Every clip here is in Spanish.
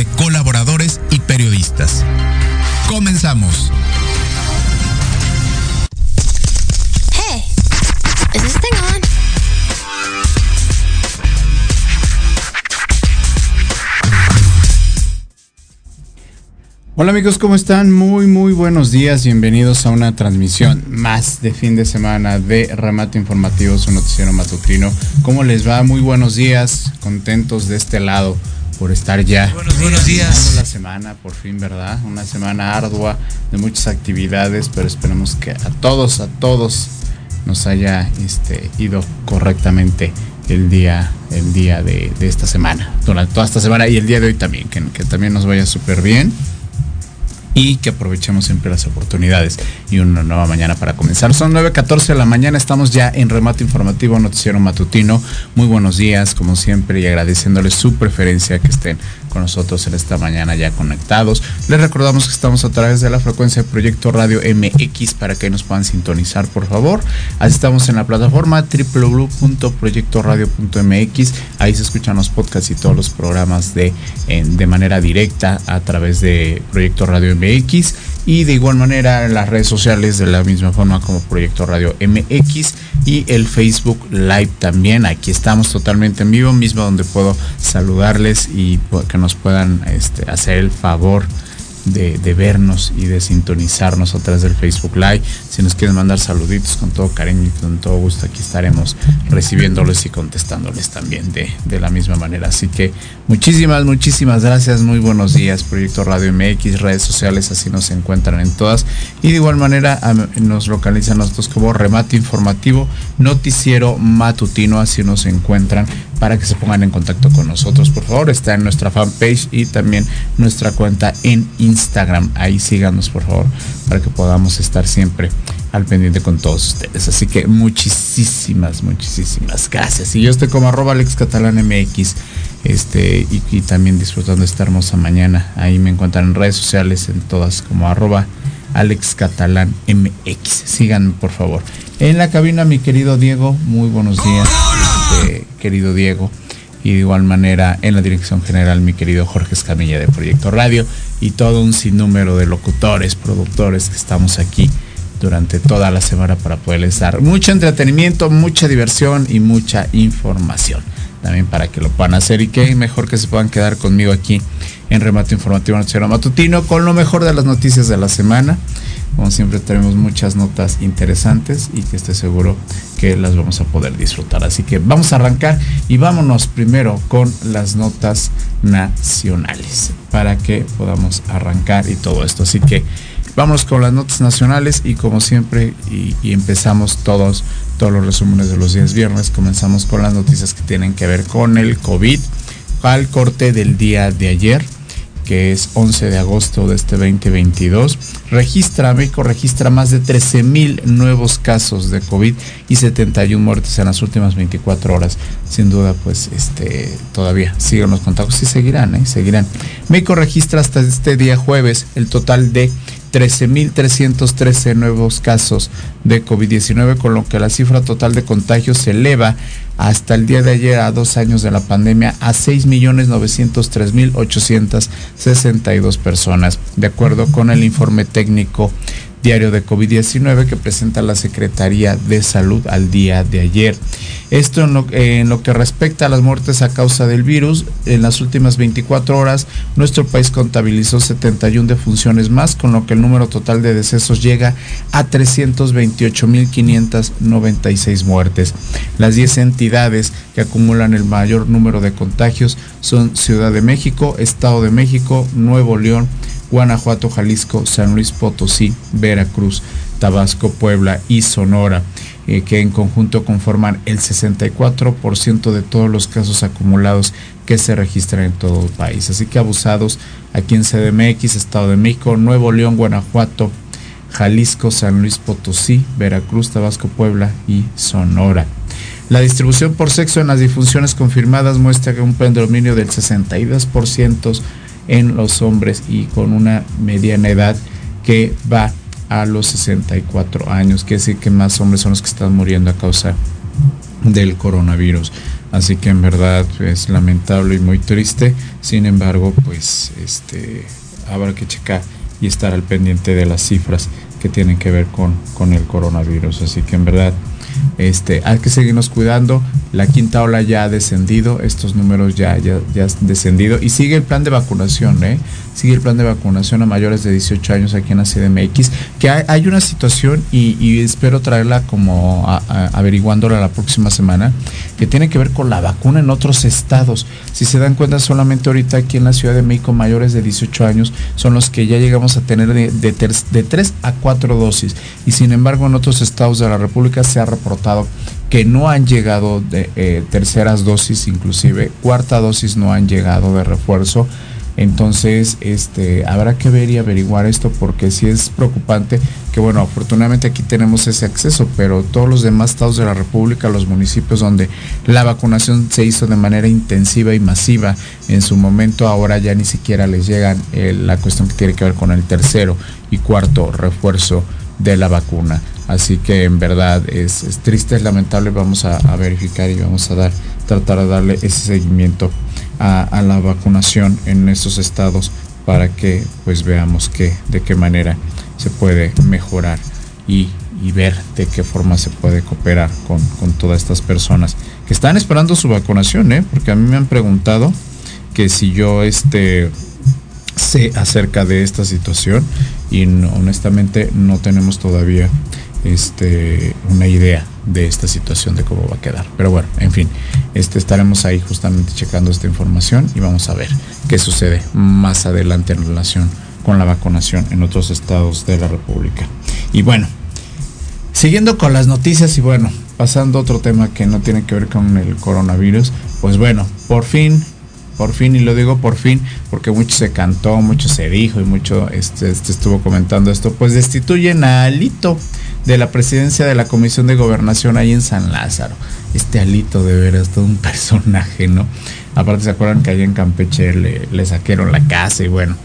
de colaboradores y periodistas. Comenzamos. Hey, is this thing on? Hola amigos, ¿cómo están? Muy, muy buenos días. Bienvenidos a una transmisión más de fin de semana de Remate Informativo, su noticiero matutino. ¿Cómo les va? Muy buenos días. Contentos de este lado por estar ya. Buenos días. Buenos días. La semana, por fin, ¿verdad? Una semana ardua de muchas actividades, pero esperemos que a todos, a todos nos haya este, ido correctamente el día, el día de, de esta semana, durante toda esta semana y el día de hoy también, que, que también nos vaya súper bien y que aprovechemos siempre las oportunidades y una nueva mañana para comenzar. Son 9.14 de la mañana, estamos ya en remate informativo noticiero matutino. Muy buenos días, como siempre, y agradeciéndoles su preferencia que estén con nosotros en esta mañana ya conectados. Les recordamos que estamos a través de la frecuencia Proyecto Radio MX para que nos puedan sintonizar, por favor. Así estamos en la plataforma www.proyectoradio.mx. Ahí se escuchan los podcasts y todos los programas de, en, de manera directa a través de Proyecto Radio MX y de igual manera en las redes sociales de la misma forma como Proyecto Radio MX y el Facebook Live también. Aquí estamos totalmente en vivo, mismo donde puedo saludarles y que nos puedan este, hacer el favor de, de, vernos y de sintonizarnos a través del Facebook Live. Si nos quieren mandar saluditos con todo cariño y con todo gusto, aquí estaremos recibiéndoles y contestándoles también de, de la misma manera. Así que muchísimas, muchísimas gracias. Muy buenos días, Proyecto Radio MX, redes sociales, así nos encuentran en todas. Y de igual manera nos localizan nosotros como remate informativo, noticiero matutino, así nos encuentran para que se pongan en contacto con nosotros, por favor. Está en nuestra fanpage y también nuestra cuenta en Instagram. Ahí síganos, por favor, para que podamos estar siempre al pendiente con todos ustedes. Así que muchísimas, muchísimas gracias. Y yo estoy como arroba Alex Catalán MX. Este, y, también disfrutando esta hermosa mañana. Ahí me encuentran en redes sociales, en todas como arroba Alex Catalán MX. Síganme, por favor. En la cabina, mi querido Diego, muy buenos días. Este, querido Diego. Y de igual manera en la dirección general mi querido Jorge Escamilla de Proyecto Radio y todo un sinnúmero de locutores, productores que estamos aquí durante toda la semana para poderles dar mucho entretenimiento, mucha diversión y mucha información. También para que lo puedan hacer y que mejor que se puedan quedar conmigo aquí en Remate Informativo Noticiero Matutino con lo mejor de las noticias de la semana. Como siempre tenemos muchas notas interesantes y que estoy seguro que las vamos a poder disfrutar. Así que vamos a arrancar y vámonos primero con las notas nacionales para que podamos arrancar y todo esto. Así que vamos con las notas nacionales y como siempre y empezamos todos todos los resúmenes de los días viernes. Comenzamos con las noticias que tienen que ver con el COVID al corte del día de ayer que es 11 de agosto de este 2022, registra, México registra más de 13 mil nuevos casos de COVID y 71 muertes en las últimas 24 horas. Sin duda, pues este, todavía siguen los contagios y seguirán, ¿eh? seguirán. México registra hasta este día jueves el total de 13.313 nuevos casos de COVID-19, con lo que la cifra total de contagios se eleva hasta el día de ayer, a dos años de la pandemia, a 6.903.862 personas, de acuerdo con el informe técnico diario de COVID-19 que presenta la Secretaría de Salud al día de ayer. Esto en lo, que respecta a las muertes a causa del virus, en las últimas 24 horas nuestro país contabilizó 71 defunciones más, con lo que el número total de decesos llega a 328.596 muertes. Las 10 entidades que acumulan el mayor número de contagios son Ciudad de México, Estado de México, Nuevo León, Guanajuato, Jalisco, San Luis Potosí, Veracruz, Tabasco, Puebla y Sonora, eh, que en conjunto conforman el 64% de todos los casos acumulados que se registran en todo el país. Así que abusados aquí en CDMX, Estado de México, Nuevo León, Guanajuato, Jalisco, San Luis Potosí, Veracruz, Tabasco, Puebla y Sonora. La distribución por sexo en las difunciones confirmadas muestra que un predominio del 62% en los hombres y con una mediana edad que va a los 64 años, que decir que más hombres son los que están muriendo a causa del coronavirus. Así que en verdad es lamentable y muy triste. Sin embargo, pues este habrá que checar y estar al pendiente de las cifras que tienen que ver con, con el coronavirus. Así que en verdad este, hay que seguirnos cuidando. La quinta ola ya ha descendido, estos números ya, ya, ya han descendido y sigue el plan de vacunación, ¿eh? Sigue el plan de vacunación a mayores de 18 años aquí en la CDMX, que hay, una situación y, espero traerla como averiguándola la próxima semana, que tiene que ver con la vacuna en otros estados. Si se dan cuenta, solamente ahorita aquí en la Ciudad de México mayores de 18 años son los que ya llegamos a tener de, de, de 3 a 4 dosis y sin embargo en otros estados de la República se ha reportado que no han llegado de eh, terceras dosis, inclusive cuarta dosis no han llegado de refuerzo. Entonces, este, habrá que ver y averiguar esto porque sí es preocupante que, bueno, afortunadamente aquí tenemos ese acceso, pero todos los demás estados de la República, los municipios donde la vacunación se hizo de manera intensiva y masiva, en su momento ahora ya ni siquiera les llegan eh, la cuestión que tiene que ver con el tercero y cuarto refuerzo de la vacuna. Así que en verdad es, triste, es lamentable, vamos a, verificar y vamos a dar, tratar de darle ese seguimiento a, la vacunación en estos estados para que pues veamos que, de qué manera se puede mejorar y, ver de qué forma se puede cooperar con, todas estas personas que están esperando su vacunación, ¿eh? porque a mí me han preguntado que si yo este sé acerca de esta situación y honestamente no tenemos todavía este, una idea de esta situación de cómo va a quedar. Pero bueno, en fin, este, estaremos ahí justamente checando esta información y vamos a ver qué sucede más adelante en relación con la vacunación en otros estados de la República. Y bueno, siguiendo con las noticias y bueno, pasando a otro tema que no tiene que ver con el coronavirus, pues bueno, por fin por fin, y lo digo por fin, porque mucho se cantó, mucho se dijo y mucho este, este, estuvo comentando esto, pues destituyen a Alito de la presidencia de la Comisión de Gobernación ahí en San Lázaro. Este Alito de veras, todo un personaje, ¿no? Aparte se acuerdan que allá en Campeche le, le la casa y bueno,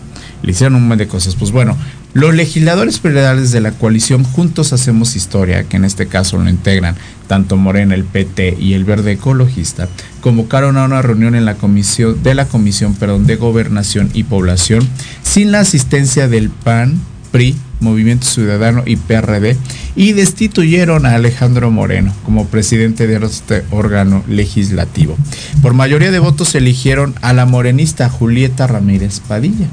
le hicieron un montón de cosas. Pues bueno, los legisladores federales de la coalición Juntos Hacemos Historia, que en este caso lo integran tanto Morena, el PT y el Verde Ecologista, convocaron a una reunión en la comisión de la Comisión perdón, de Gobernación y Población sin la asistencia del PAN, PRI, Movimiento Ciudadano y PRD y destituyeron a Alejandro Moreno como presidente de este órgano legislativo. Por mayoría de votos eligieron a la morenista Julieta Ramírez Padilla.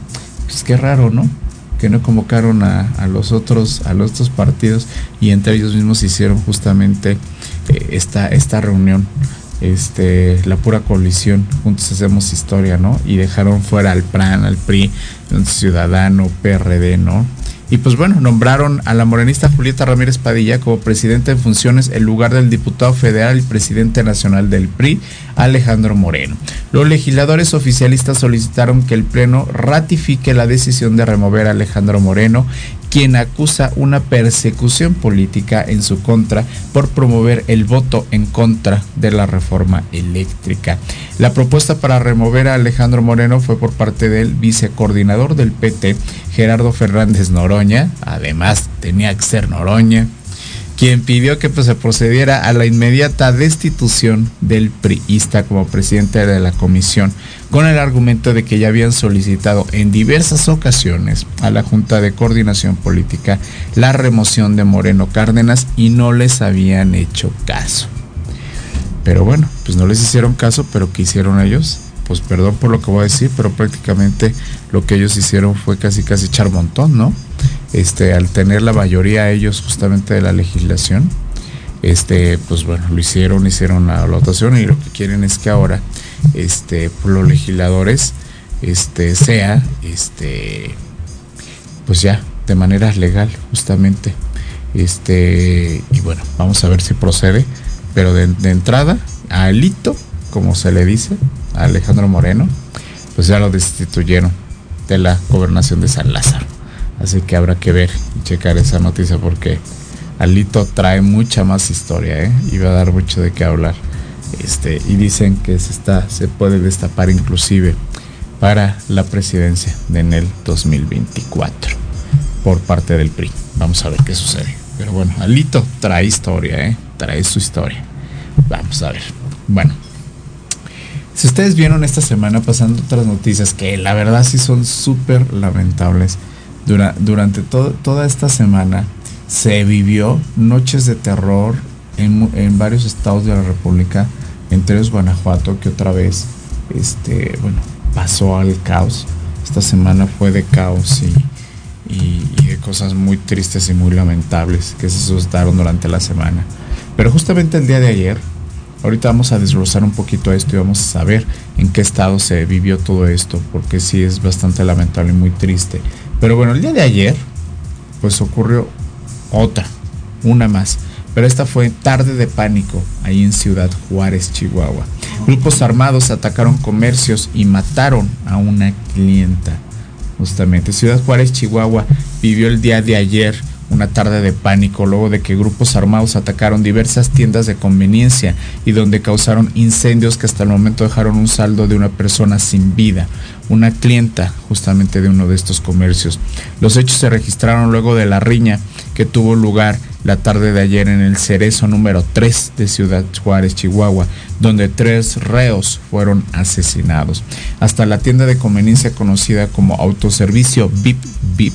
Pues qué raro, ¿no? que no convocaron a, los otros a los otros partidos y entre ellos mismos hicieron justamente eh, esta esta reunión este la pura coalición juntos hacemos historia no y dejaron fuera al PRAN al PRI Ciudadano PRD no y pues bueno, nombraron a la morenista Julieta Ramírez Padilla como presidente en funciones en lugar del diputado federal y presidente nacional del PRI, Alejandro Moreno. Los legisladores oficialistas solicitaron que el Pleno ratifique la decisión de remover a Alejandro Moreno quien acusa una persecución política en su contra por promover el voto en contra de la reforma eléctrica. La propuesta para remover a Alejandro Moreno fue por parte del vicecoordinador del PT, Gerardo Fernández Noroña, además tenía que ser Noroña, quien pidió que pues, se procediera a la inmediata destitución del priista como presidente de la comisión, con el argumento de que ya habían solicitado en diversas ocasiones a la Junta de Coordinación Política la remoción de Moreno Cárdenas y no les habían hecho caso. Pero bueno, pues no les hicieron caso, pero ¿qué hicieron ellos? Pues perdón por lo que voy a decir, pero prácticamente lo que ellos hicieron fue casi casi echar montón, ¿no? este, al tener la mayoría ellos justamente de la legislación, este, pues bueno, lo hicieron, hicieron la votación y lo que quieren es que ahora, este, los legisladores, este, sea, este, pues ya, de manera legal, justamente. Este, y bueno, vamos a ver si procede. Pero de, entrada, a Alito, como se le dice, a Alejandro Moreno, pues ya lo destituyeron de la gobernación de San Lázaro. Así que habrá que ver y checar esa noticia porque Alito trae mucha más historia, ¿eh? Y va a dar mucho de qué hablar. Este, y dicen que se está, se puede destapar inclusive para la presidencia de en el 2024 por parte del PRI. Vamos a ver qué sucede. Pero bueno, Alito trae historia, ¿eh? Trae su historia. Vamos a ver. Bueno, si ustedes vieron esta semana pasando otras noticias que la verdad sí son súper lamentables, durante toda esta semana se vivió noches de terror en, varios estados de la República, entre ellos Guanajuato, que otra vez este, bueno, pasó al caos. Esta semana fue de caos y, de cosas muy tristes y muy lamentables que se suscitaron durante la semana. Pero justamente el día de ayer, ahorita vamos a desglosar un poquito esto y vamos a saber en qué estado se vivió todo esto, porque sí es bastante lamentable y muy triste. Pero bueno, el día de ayer, pues ocurrió otra, una más. Pero esta fue tarde de pánico ahí en Ciudad Juárez, Chihuahua. Grupos armados atacaron comercios y mataron a una clienta. Justamente, Ciudad Juárez, Chihuahua vivió el día de ayer una tarde de pánico luego de que grupos armados atacaron diversas tiendas de conveniencia y donde causaron incendios que hasta el momento dejaron un saldo de una persona sin vida, una clienta justamente de uno de estos comercios. Los hechos se registraron luego de la riña que tuvo lugar la tarde de ayer en el Cerezo número 3 de Ciudad Juárez, Chihuahua, donde tres reos fueron asesinados. Hasta la tienda de conveniencia conocida como autoservicio VIP VIP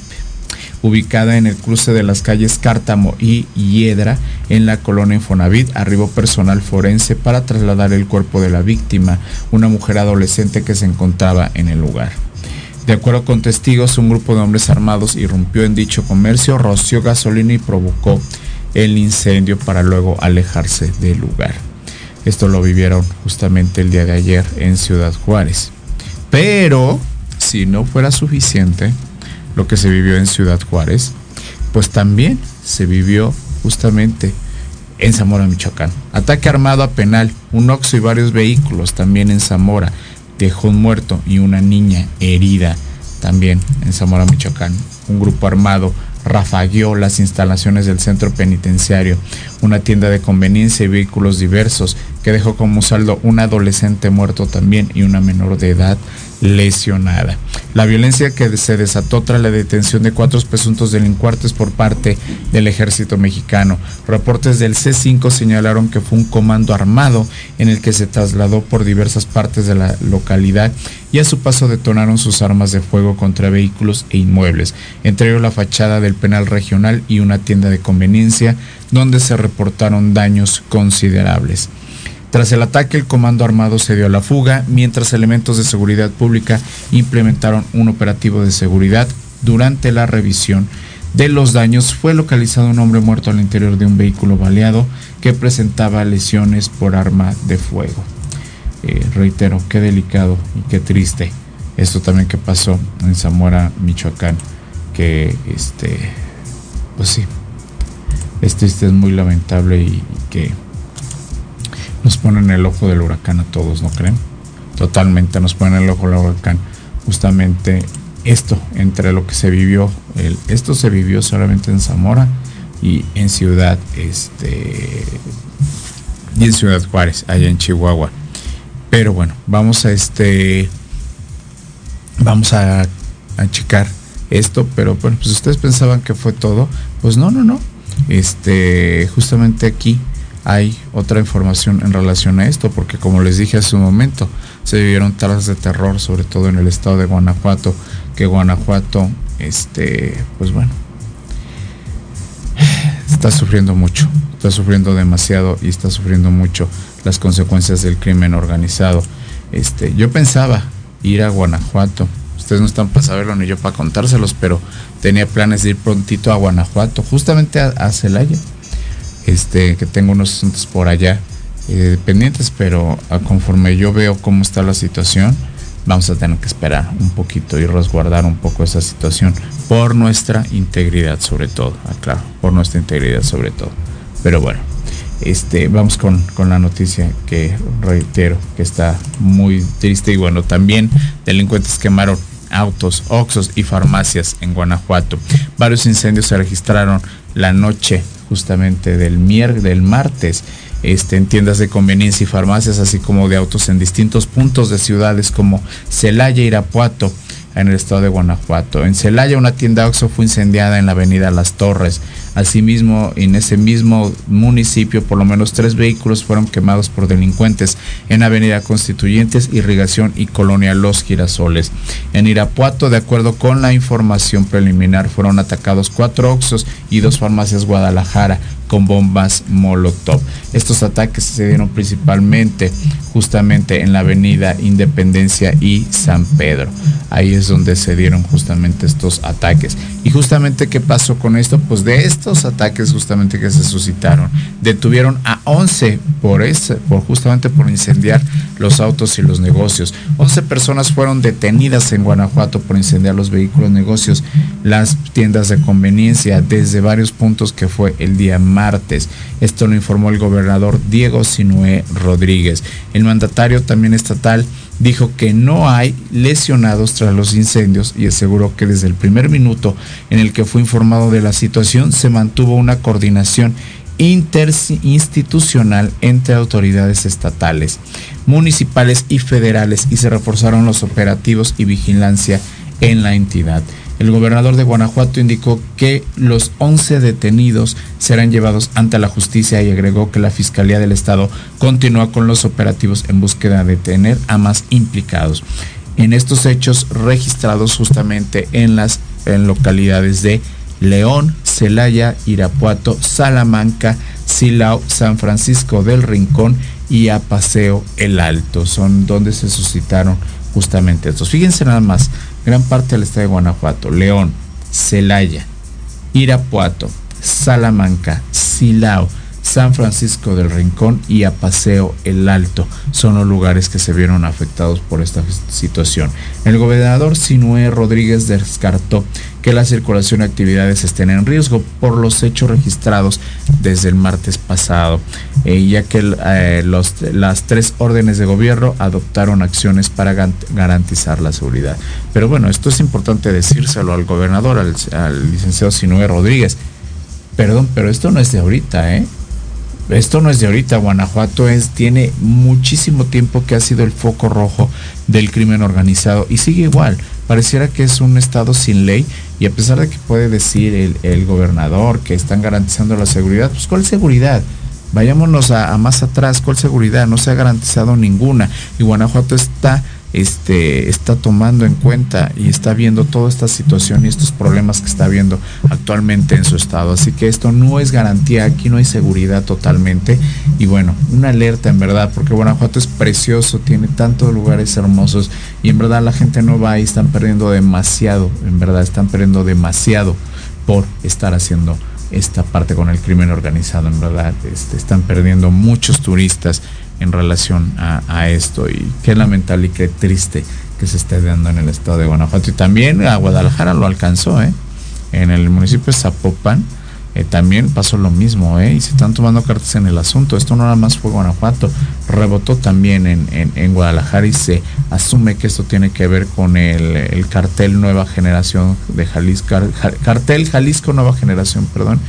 ubicada en el cruce de las calles Cártamo y Hiedra, en la colonia Infonavit, arribó personal forense para trasladar el cuerpo de la víctima, una mujer adolescente que se encontraba en el lugar. De acuerdo con testigos, un grupo de hombres armados irrumpió en dicho comercio, roció gasolina y provocó el incendio para luego alejarse del lugar. Esto lo vivieron justamente el día de ayer en Ciudad Juárez. Pero, si no fuera suficiente, lo que se vivió en Ciudad Juárez, pues también se vivió justamente en Zamora, Michoacán. Ataque armado a penal, un oxo y varios vehículos también en Zamora. Dejó muerto y una niña herida también en Zamora, Michoacán. Un grupo armado rafagueó las instalaciones del centro penitenciario, una tienda de conveniencia y vehículos diversos que dejó como saldo un adolescente muerto también y una menor de edad lesionada. La violencia que se desató tras la detención de cuatro presuntos delincuentes por parte del ejército mexicano. Reportes del C5 señalaron que fue un comando armado en el que se trasladó por diversas partes de la localidad y a su paso detonaron sus armas de fuego contra vehículos e inmuebles, entre ellos la fachada del penal regional y una tienda de conveniencia donde se reportaron daños considerables. Tras el ataque, el comando armado se dio a la fuga, mientras elementos de seguridad pública implementaron un operativo de seguridad. Durante la revisión de los daños fue localizado un hombre muerto al interior de un vehículo baleado que presentaba lesiones por arma de fuego. Eh, reitero, qué delicado y qué triste esto también que pasó en Zamora, Michoacán, que este, pues sí, este, este es muy lamentable y que nos ponen el ojo del huracán a todos, ¿no creen? Totalmente nos ponen el ojo del huracán. Justamente esto, entre lo que se vivió, el, esto se vivió solamente en Zamora y en Ciudad, este, y en Ciudad Juárez, allá en Chihuahua. Pero bueno, vamos a este, vamos a, a checar esto, pero bueno, pues ustedes pensaban que fue todo, pues no, no, no. Este, justamente aquí hay otra información en relación a esto, porque como les dije hace un momento, se vivieron taras de terror, sobre todo en el estado de Guanajuato, que Guanajuato, este, pues bueno, está sufriendo mucho, está sufriendo demasiado y está sufriendo mucho las consecuencias del crimen organizado. Este, yo pensaba ir a Guanajuato, ustedes no están para saberlo ni yo para contárselos, pero tenía planes de ir prontito a Guanajuato, justamente a Celaya este, que tengo unos asuntos por allá eh, pendientes, pero a conforme yo veo cómo está la situación, vamos a tener que esperar un poquito y resguardar un poco esa situación por nuestra integridad sobre todo, aclaro, ah, por nuestra integridad sobre todo. Pero bueno, este, vamos con, con, la noticia que reitero que está muy triste y bueno, también delincuentes quemaron autos, oxos y farmacias en Guanajuato. Varios incendios se registraron la noche justamente del miércoles, del martes este, en tiendas de conveniencia y farmacias, así como de autos en distintos puntos de ciudades como Celaya, Irapuato, en el estado de Guanajuato. En Celaya, una tienda Oxxo fue incendiada en la avenida Las Torres. Asimismo, en ese mismo municipio, por lo menos tres vehículos fueron quemados por delincuentes en Avenida Constituyentes, Irrigación y Colonia Los Girasoles. En Irapuato, de acuerdo con la información preliminar, fueron atacados cuatro Oxos y dos farmacias Guadalajara con bombas Molotov. Estos ataques se dieron principalmente justamente en la avenida Independencia y San Pedro. Ahí es donde se dieron justamente estos ataques. Y justamente qué pasó con esto? Pues de estos ataques justamente que se suscitaron, detuvieron a 11 por, ese, por justamente por incendiar los autos y los negocios. 11 personas fueron detenidas en Guanajuato por incendiar los vehículos, negocios, las tiendas de conveniencia desde varios puntos que fue el día martes. Esto lo informó el gobernador Diego Sinué Rodríguez. El mandatario también estatal dijo que no hay lesionados tras los incendios y aseguró que desde el primer minuto en el que fue informado de la situación se mantuvo una coordinación interinstitucional entre autoridades estatales, municipales y federales y se reforzaron los operativos y vigilancia en la entidad. El gobernador de Guanajuato indicó que los 11 detenidos serán llevados ante la justicia y agregó que la Fiscalía del Estado continúa con los operativos en búsqueda de detener a más implicados en estos hechos registrados justamente en las localidades de León, Celaya, Irapuato, Salamanca, Silao, San Francisco del Rincón y Apaseo el Alto. Son donde se suscitaron justamente estos. Fíjense nada más, gran parte del estado de Guanajuato, León, Celaya, Irapuato, Salamanca, Silao, San Francisco del Rincón y Apaseo el Alto son los lugares que se vieron afectados por esta situación. El gobernador Sinué Rodríguez descartó que la circulación de actividades estén en riesgo por los hechos registrados desde el martes pasado, eh, ya que eh, las tres órdenes de gobierno adoptaron acciones para garantizar la seguridad. Pero bueno, esto es importante decírselo al gobernador, al, licenciado Sinué Rodríguez. Perdón, pero esto no es de ahorita, ¿eh? esto no es de ahorita, Guanajuato es, tiene muchísimo tiempo que ha sido el foco rojo del crimen organizado y sigue igual. Pareciera que es un estado sin ley y a pesar de que puede decir el, gobernador que están garantizando la seguridad, pues ¿cuál seguridad? Vayámonos a más atrás, ¿cuál seguridad? No se ha garantizado ninguna y Guanajuato está este, está tomando en cuenta y está viendo toda esta situación y estos problemas que está viendo actualmente en su estado. Así que esto no es garantía, aquí no hay seguridad totalmente. Y bueno, una alerta en verdad, porque Guanajuato es precioso, tiene tantos lugares hermosos y en verdad la gente no va y están perdiendo demasiado, en verdad están perdiendo demasiado por estar haciendo esta parte con el crimen organizado, en verdad, este, están perdiendo muchos turistas en relación a, esto y qué lamentable y qué triste que se esté dando en el estado de Guanajuato y también a Guadalajara lo alcanzó ¿eh? en el municipio de Zapopan eh, también pasó lo mismo ¿eh? y se están tomando cartas en el asunto esto no nada más fue Guanajuato rebotó también en, en, Guadalajara y se asume que esto tiene que ver con el, cartel Nueva Generación de Jalisco cartel Jalisco Nueva Generación perdón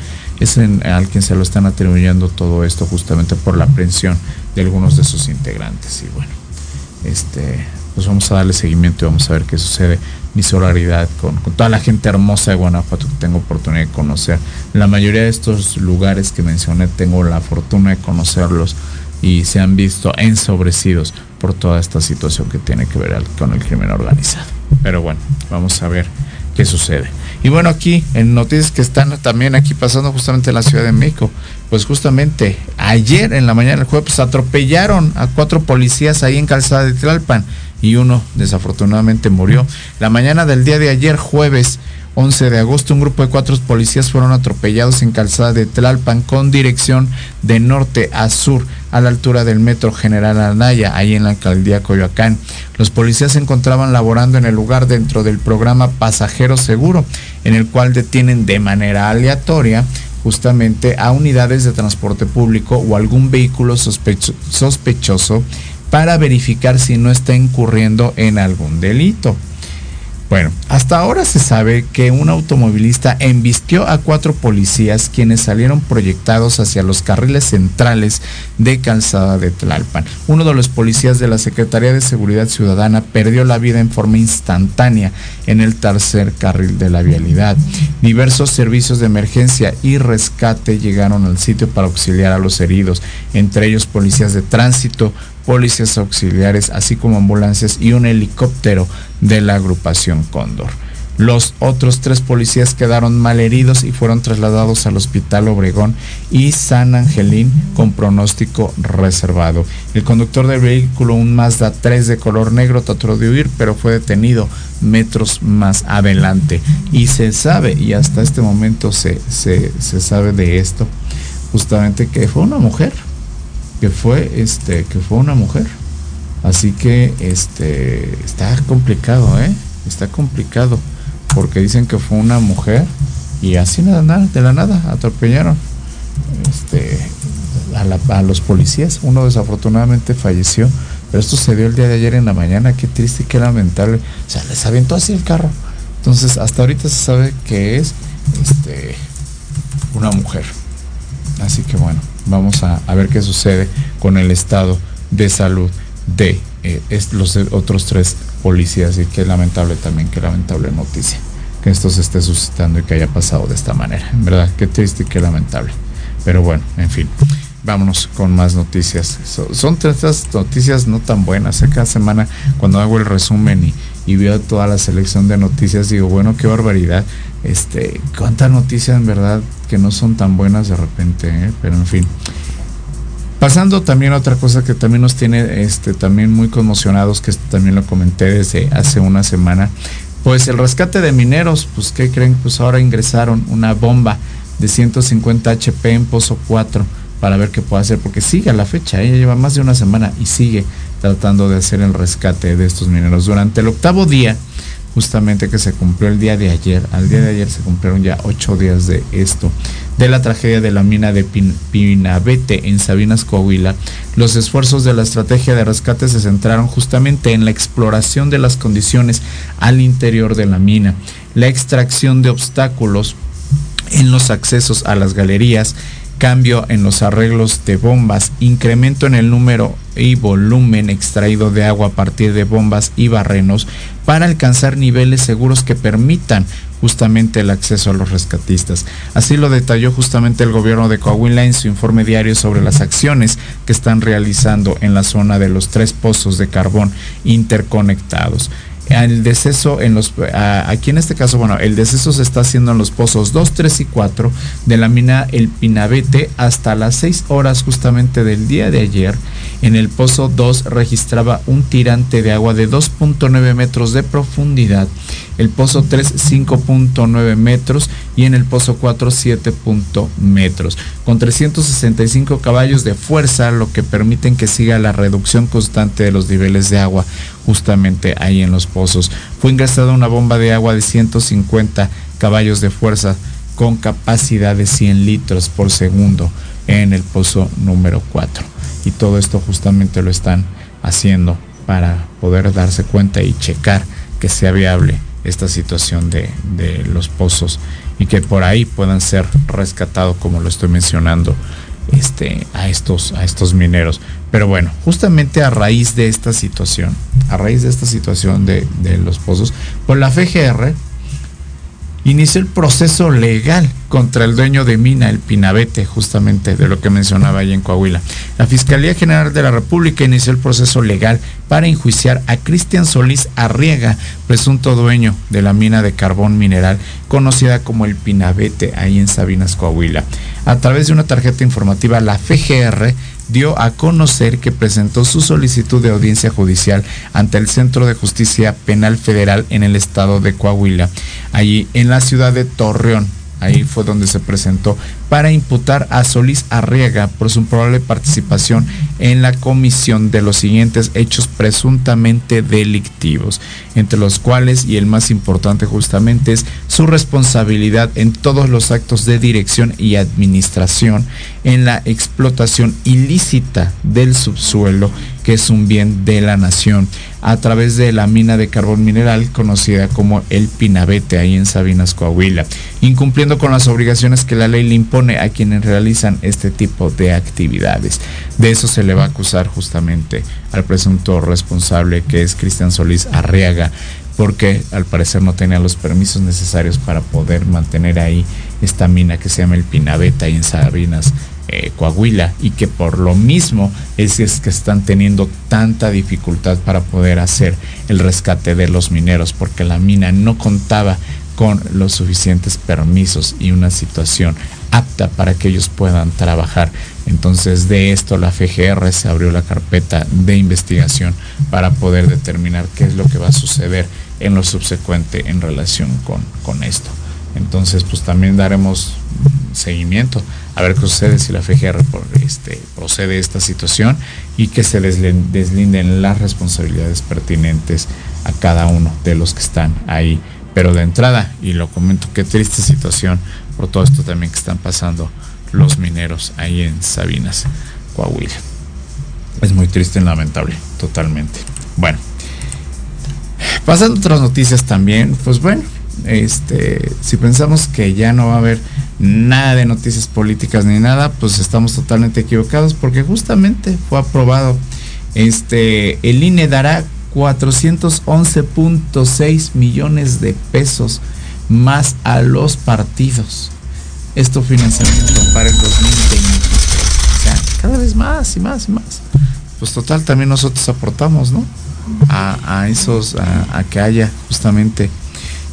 es en, al quien se lo están atribuyendo todo esto justamente por la aprehensión de algunos de sus integrantes. Y bueno, este, pues vamos a darle seguimiento y vamos a ver qué sucede. Mi solidaridad con, toda la gente hermosa de Guanajuato que tengo oportunidad de conocer. La mayoría de estos lugares que mencioné tengo la fortuna de conocerlos y se han visto ensobrecidos por toda esta situación que tiene que ver con el crimen organizado. Pero bueno, vamos a ver qué sucede. Y bueno, aquí en noticias que están también aquí pasando justamente en la Ciudad de México, pues justamente ayer en la mañana del jueves atropellaron a cuatro policías ahí en Calzada de Tlalpan y uno desafortunadamente murió. La mañana del día de ayer, jueves 11 de agosto, un grupo de cuatro policías fueron atropellados en Calzada de Tlalpan con dirección de norte a sur a la altura del metro General Anaya, ahí en la alcaldía Coyoacán. Los policías se encontraban laborando en el lugar dentro del programa Pasajero Seguro, en el cual detienen de manera aleatoria justamente a unidades de transporte público o algún vehículo sospechoso para verificar si no está incurriendo en algún delito. Bueno, hasta ahora se sabe que un automovilista embistió a cuatro policías quienes salieron proyectados hacia los carriles centrales de Calzada de Tlalpan. Uno de los policías de la Secretaría de Seguridad Ciudadana perdió la vida en forma instantánea en el tercer carril de la vialidad. Diversos servicios de emergencia y rescate llegaron al sitio para auxiliar a los heridos, entre ellos policías de tránsito, policías auxiliares, así como ambulancias y un helicóptero de la agrupación Cóndor. Los otros tres policías quedaron mal heridos y fueron trasladados al Hospital Obregón y San Angelín con pronóstico reservado. El conductor del vehículo, un Mazda 3 de color negro, trató de huir, pero fue detenido metros más adelante. Y se sabe, y hasta este momento se, se, se sabe de esto, justamente que fue una mujer que fue este que fue una mujer. Así que este está complicado eh está complicado porque dicen que fue una mujer y así nada, nada de la nada atropellaron este a, los policías. Uno desafortunadamente falleció pero esto se dio el día de ayer en la mañana. Qué triste qué lamentable. O sea les aventó así el carro. Entonces hasta ahorita se sabe que es este una mujer. Así que bueno vamos a, ver qué sucede con el estado de salud de eh, los otros tres policías y qué lamentable también, qué lamentable noticia que esto se esté suscitando y que haya pasado de esta manera. En verdad, qué triste y qué lamentable. Pero bueno, en fin, vámonos con más noticias. son tres noticias no tan buenas. Cada semana cuando hago el resumen y, y veo toda la selección de noticias, digo, bueno, qué barbaridad este, cuántas noticias en verdad que no son tan buenas de repente, ¿eh? pero en fin. Pasando también a otra cosa que también nos tiene este, también muy conmocionados, que también lo comenté desde hace una semana, pues el rescate de mineros, pues ¿qué creen? Pues ahora ingresaron una bomba de 150 HP en Pozo 4 para ver qué puede hacer, porque sigue la fecha, ella lleva más de una semana y sigue tratando de hacer el rescate de estos mineros. Durante el octavo día, justamente que se cumplió el día de ayer. Al día de ayer se cumplieron ya ocho días de esto, de la tragedia de la mina de Pinabete en Sabinas, Coahuila. Los esfuerzos de la estrategia de rescate se centraron justamente en la exploración de las condiciones al interior de la mina, la extracción de obstáculos en los accesos a las galerías, cambio en los arreglos de bombas, incremento en el número y volumen extraído de agua a partir de bombas y barrenos para alcanzar niveles seguros que permitan justamente el acceso a los rescatistas. Así lo detalló justamente el gobierno de Coahuila en su informe diario sobre las acciones que están realizando en la zona de los tres pozos de carbón interconectados el deceso en los aquí en este caso bueno el deceso se está haciendo en los pozos 2 3 y 4 de la mina El Pinabete hasta las 6 horas justamente del día de ayer. En el pozo 2 registraba un tirante de agua de 2.9 metros de profundidad el pozo 3 5.9 metros y en el pozo 4 7 metros, con 365 caballos de fuerza, lo que permiten que siga la reducción constante de los niveles de agua justamente ahí en los pozos. Fue ingresada una bomba de agua de 150 caballos de fuerza con capacidad de 100 litros por segundo en el pozo número 4. Y todo esto justamente lo están haciendo para poder darse cuenta y checar que sea viable esta situación de, los pozos y que por ahí puedan ser rescatados como lo estoy mencionando este, a, estos, a estos mineros. Pero bueno, justamente a raíz de esta situación, a raíz de esta situación de, de los pozos, por la FGR inició el proceso legal contra el dueño de Mina, el Pinabete, justamente de lo que mencionaba ahí en Coahuila. La Fiscalía General de la República inició el proceso legal para enjuiciar a Cristian Solís Arriega, presunto dueño de la mina de carbón mineral conocida como el Pinabete, ahí en Sabinas, Coahuila. A través de una tarjeta informativa, la FGR dio a conocer que presentó su solicitud de audiencia judicial ante el Centro de Justicia Penal Federal en el estado de Coahuila, allí en la ciudad de Torreón, ahí fue donde se presentó para imputar a Solís Arriaga por su probable participación en la comisión de los siguientes hechos presuntamente delictivos, entre los cuales, y el más importante justamente, es su responsabilidad en todos los actos de dirección y administración en la explotación ilícita del subsuelo que es un bien de la nación, a través de la mina de carbón mineral conocida como el Pinabete, ahí en Sabinas, Coahuila, incumpliendo con las obligaciones que la ley le impone a quienes realizan este tipo de actividades. De eso se le va a acusar justamente al presunto responsable que es Cristian Solís Arriaga, porque al parecer no tenía los permisos necesarios para poder mantener ahí esta mina que se llama el Pinabete ahí en Sabinas, eh, Coahuila y que por lo mismo es, es, que están teniendo tanta dificultad para poder hacer el rescate de los mineros porque la mina no contaba con los suficientes permisos y una situación apta para que ellos puedan trabajar. Entonces de esto la FGR se abrió la carpeta de investigación para poder determinar qué es lo que va a suceder en lo subsecuente en relación con, con esto. Entonces pues también daremos seguimiento a ver qué sucede si la FGR este, procede esta situación y que se deslinden las responsabilidades pertinentes a cada uno de los que están ahí. Pero de entrada, y lo comento, qué triste situación por todo esto también que están pasando los mineros ahí en Sabinas, Coahuila. Es muy triste y lamentable, totalmente. Bueno, pasando a otras noticias también, pues bueno, este, si pensamos que ya no va a haber nada de noticias políticas ni nada, pues estamos totalmente equivocados porque justamente fue aprobado. Este, el INE dará 411.6 millones de pesos más a los partidos. Esto financiamiento para el 2020. O sea, cada vez más y más y más. Pues total, también nosotros aportamos, ¿no? A, esos, a que haya justamente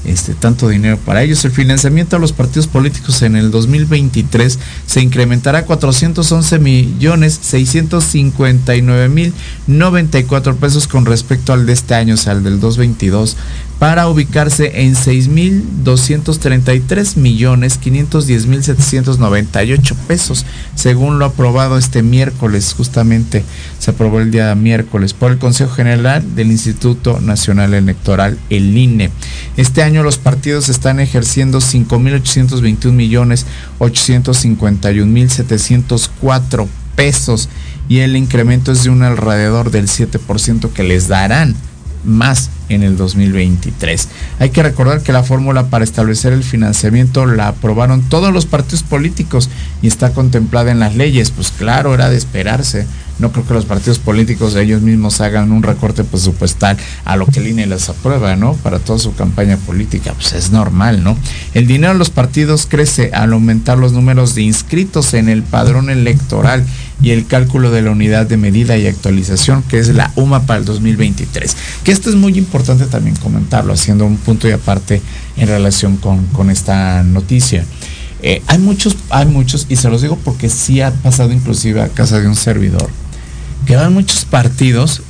este, tanto dinero para ellos. El financiamiento a los partidos políticos en el 2023 se incrementará a 411 millones 659 mil 94 pesos con respecto al de este año, o sea, al del 2022 para ubicarse en 6.233 millones 510 mil 798 pesos, según lo aprobado este miércoles, justamente se aprobó el día miércoles por el Consejo General del Instituto Nacional Electoral, el INE. Este año los partidos están ejerciendo 5.821 millones 851 mil 704 pesos y el incremento es de un alrededor del 7% que les darán más en el 2023. Hay que recordar que la fórmula para establecer el financiamiento la aprobaron todos los partidos políticos y está contemplada en las leyes. Pues claro, era de esperarse. No creo que los partidos políticos ellos mismos hagan un recorte presupuestal a lo que el INE les aprueba, ¿no? Para toda su campaña política. Pues es normal, ¿no? El dinero de los partidos crece al aumentar los números de inscritos en el padrón electoral y el cálculo de la unidad de medida y actualización, que es la UMA para el 2023. Que esto es muy importante también comentarlo, haciendo un punto y aparte en relación con, con esta noticia. Eh, hay muchos, hay muchos, y se los digo porque sí ha pasado inclusive a casa de un servidor, que van muchos partidos,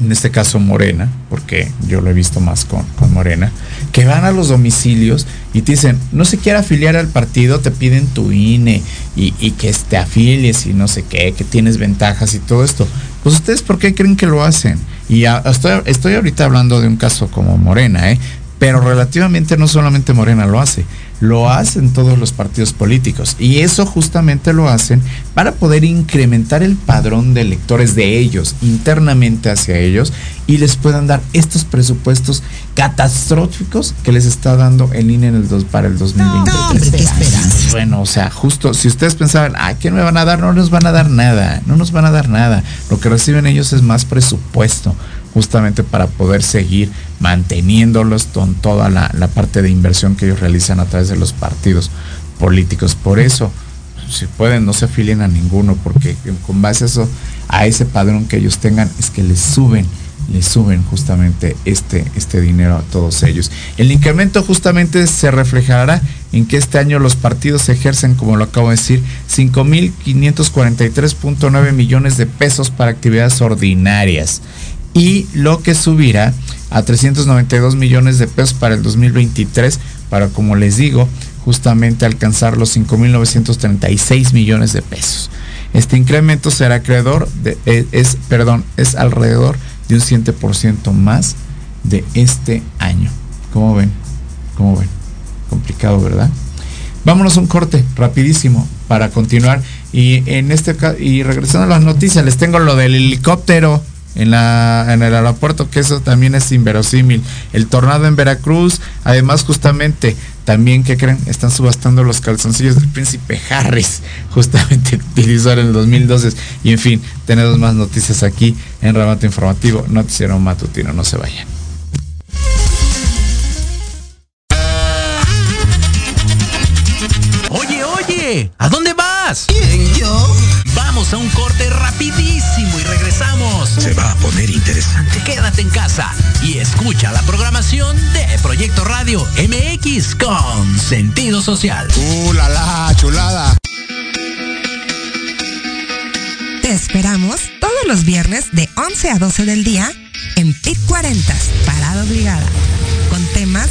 en este caso Morena, porque yo lo he visto más con, Morena, que van a los domicilios y te dicen, no se quiere afiliar al partido, te piden tu INE y, que te afilies y no sé qué, que tienes ventajas y todo esto. Pues ustedes, ¿por qué creen que lo hacen? Y estoy, estoy ahorita hablando de un caso como Morena, ¿eh? pero relativamente no solamente Morena lo hace lo hacen todos los partidos políticos y eso justamente lo hacen para poder incrementar el padrón de electores de ellos internamente hacia ellos y les puedan dar estos presupuestos catastróficos que les está dando el INE en el dos, para el 2023. No, bueno, o sea, justo si ustedes pensaban, ¿a ¿qué me van a dar? No nos van a dar nada, no nos van a dar nada. Lo que reciben ellos es más presupuesto justamente para poder seguir manteniéndolos con toda la, parte de inversión que ellos realizan a través de los partidos políticos. Por eso, si pueden, no se afilien a ninguno, porque con base a eso, a ese padrón que ellos tengan, es que les suben, les suben justamente este, este dinero a todos ellos. El incremento justamente se reflejará en que este año los partidos ejercen, como lo acabo de decir, 5.543.9 millones de pesos para actividades ordinarias y lo que subirá a 392 millones de pesos para el 2023, para como les digo, justamente alcanzar los 5.936 millones de pesos. Este incremento será acreedor de, es, es, perdón, es alrededor de un 7% más de este año. ¿Cómo ven? ¿Cómo ven? Complicado, ¿verdad? Vámonos a un corte rapidísimo para continuar y en este y regresando a las noticias les tengo lo del helicóptero en, el aeropuerto, que eso también es inverosímil. El tornado en Veracruz, además justamente, también, que creen? Están subastando los calzoncillos del príncipe Harris, justamente utilizado en el 2012. Y en fin, tenemos más noticias aquí en Remate Informativo, Noticiero Matutino, no se vayan. ¿A dónde vas? ¿Quién, yo? Vamos a un corte rapidísimo y regresamos. Se va a poner interesante. Quédate en casa y escucha la programación de Proyecto Radio MX con sentido social. ¡Uh, la, la chulada! Te esperamos todos los viernes de 11 a 12 del día en PIT 40, Parada Obligada, con temas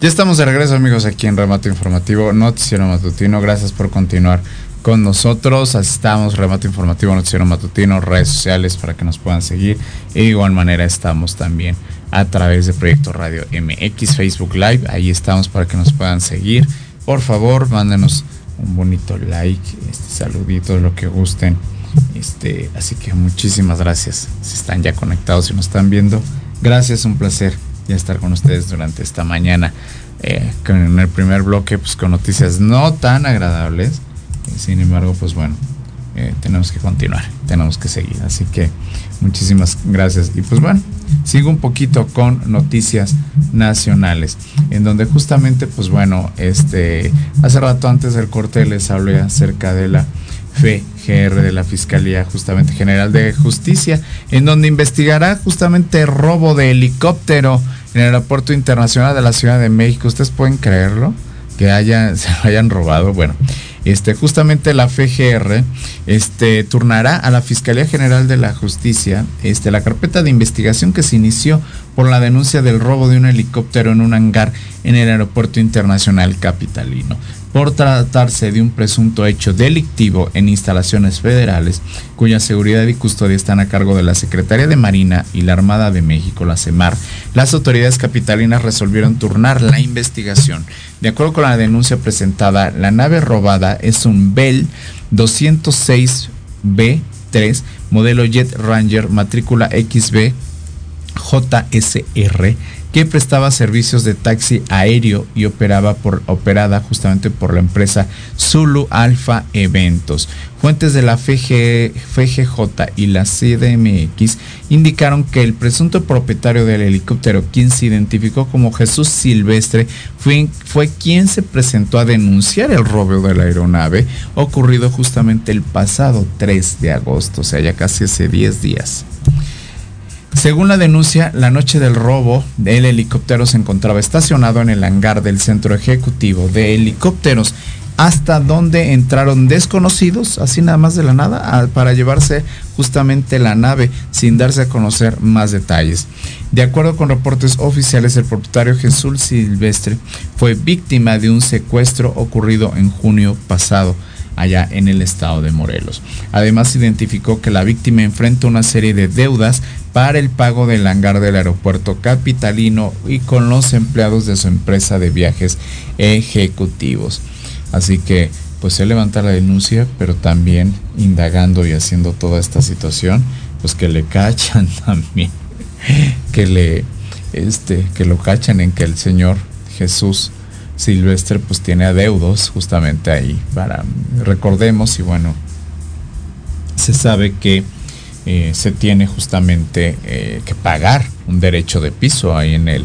Ya estamos de regreso amigos aquí en Remate Informativo, Noticiero Matutino. Gracias por continuar con nosotros. Estamos Remate Informativo, Noticiero Matutino, redes sociales para que nos puedan seguir. Y de igual manera estamos también a través de Proyecto Radio MX, Facebook Live. Ahí estamos para que nos puedan seguir. Por favor, mándenos un bonito like, este lo que gusten. Este, así que muchísimas gracias. Si están ya conectados y nos están viendo, gracias, un placer ya estar con ustedes durante esta mañana. Eh, con el primer bloque, pues con noticias no tan agradables. Eh, sin embargo, pues bueno, eh, tenemos que continuar, tenemos que seguir. Así que muchísimas gracias. Y pues bueno, sigo un poquito con noticias nacionales, en donde justamente, pues bueno, este, hace rato antes del corte les hablé acerca de la FGR de la Fiscalía justamente General de Justicia, en donde investigará justamente robo de helicóptero en el aeropuerto internacional de la Ciudad de México. ¿Ustedes pueden creerlo? Que se lo hayan robado. Bueno, este, justamente la FGR este, turnará a la Fiscalía General de la Justicia este, la carpeta de investigación que se inició por la denuncia del robo de un helicóptero en un hangar en el Aeropuerto Internacional Capitalino. por tratarse de un presunto hecho delictivo en instalaciones federales cuya seguridad y custodia están a cargo de la Secretaría de Marina y la Armada de México, la CEMAR, las autoridades capitalinas resolvieron turnar la investigación. De acuerdo con la denuncia presentada, la nave robada es un Bell 206B3 modelo Jet Ranger matrícula XB JSR que prestaba servicios de taxi aéreo y operaba por, operada justamente por la empresa Zulu Alpha Eventos. Fuentes de la FG, FGJ y la CDMX indicaron que el presunto propietario del helicóptero, quien se identificó como Jesús Silvestre, fue, fue quien se presentó a denunciar el robo de la aeronave ocurrido justamente el pasado 3 de agosto, o sea, ya casi hace 10 días. Según la denuncia, la noche del robo, el helicóptero se encontraba estacionado en el hangar del centro ejecutivo de helicópteros, hasta donde entraron desconocidos, así nada más de la nada, para llevarse justamente la nave sin darse a conocer más detalles. De acuerdo con reportes oficiales, el propietario Jesús Silvestre fue víctima de un secuestro ocurrido en junio pasado allá en el estado de Morelos. Además, identificó que la víctima enfrenta una serie de deudas para el pago del hangar del aeropuerto capitalino y con los empleados de su empresa de viajes ejecutivos. Así que, pues se levanta la denuncia, pero también indagando y haciendo toda esta situación, pues que le cachan también, que le, este, que lo cachan en que el Señor Jesús Silvestre pues tiene adeudos justamente ahí para recordemos y bueno se sabe que eh, se tiene justamente eh, que pagar un derecho de piso ahí en el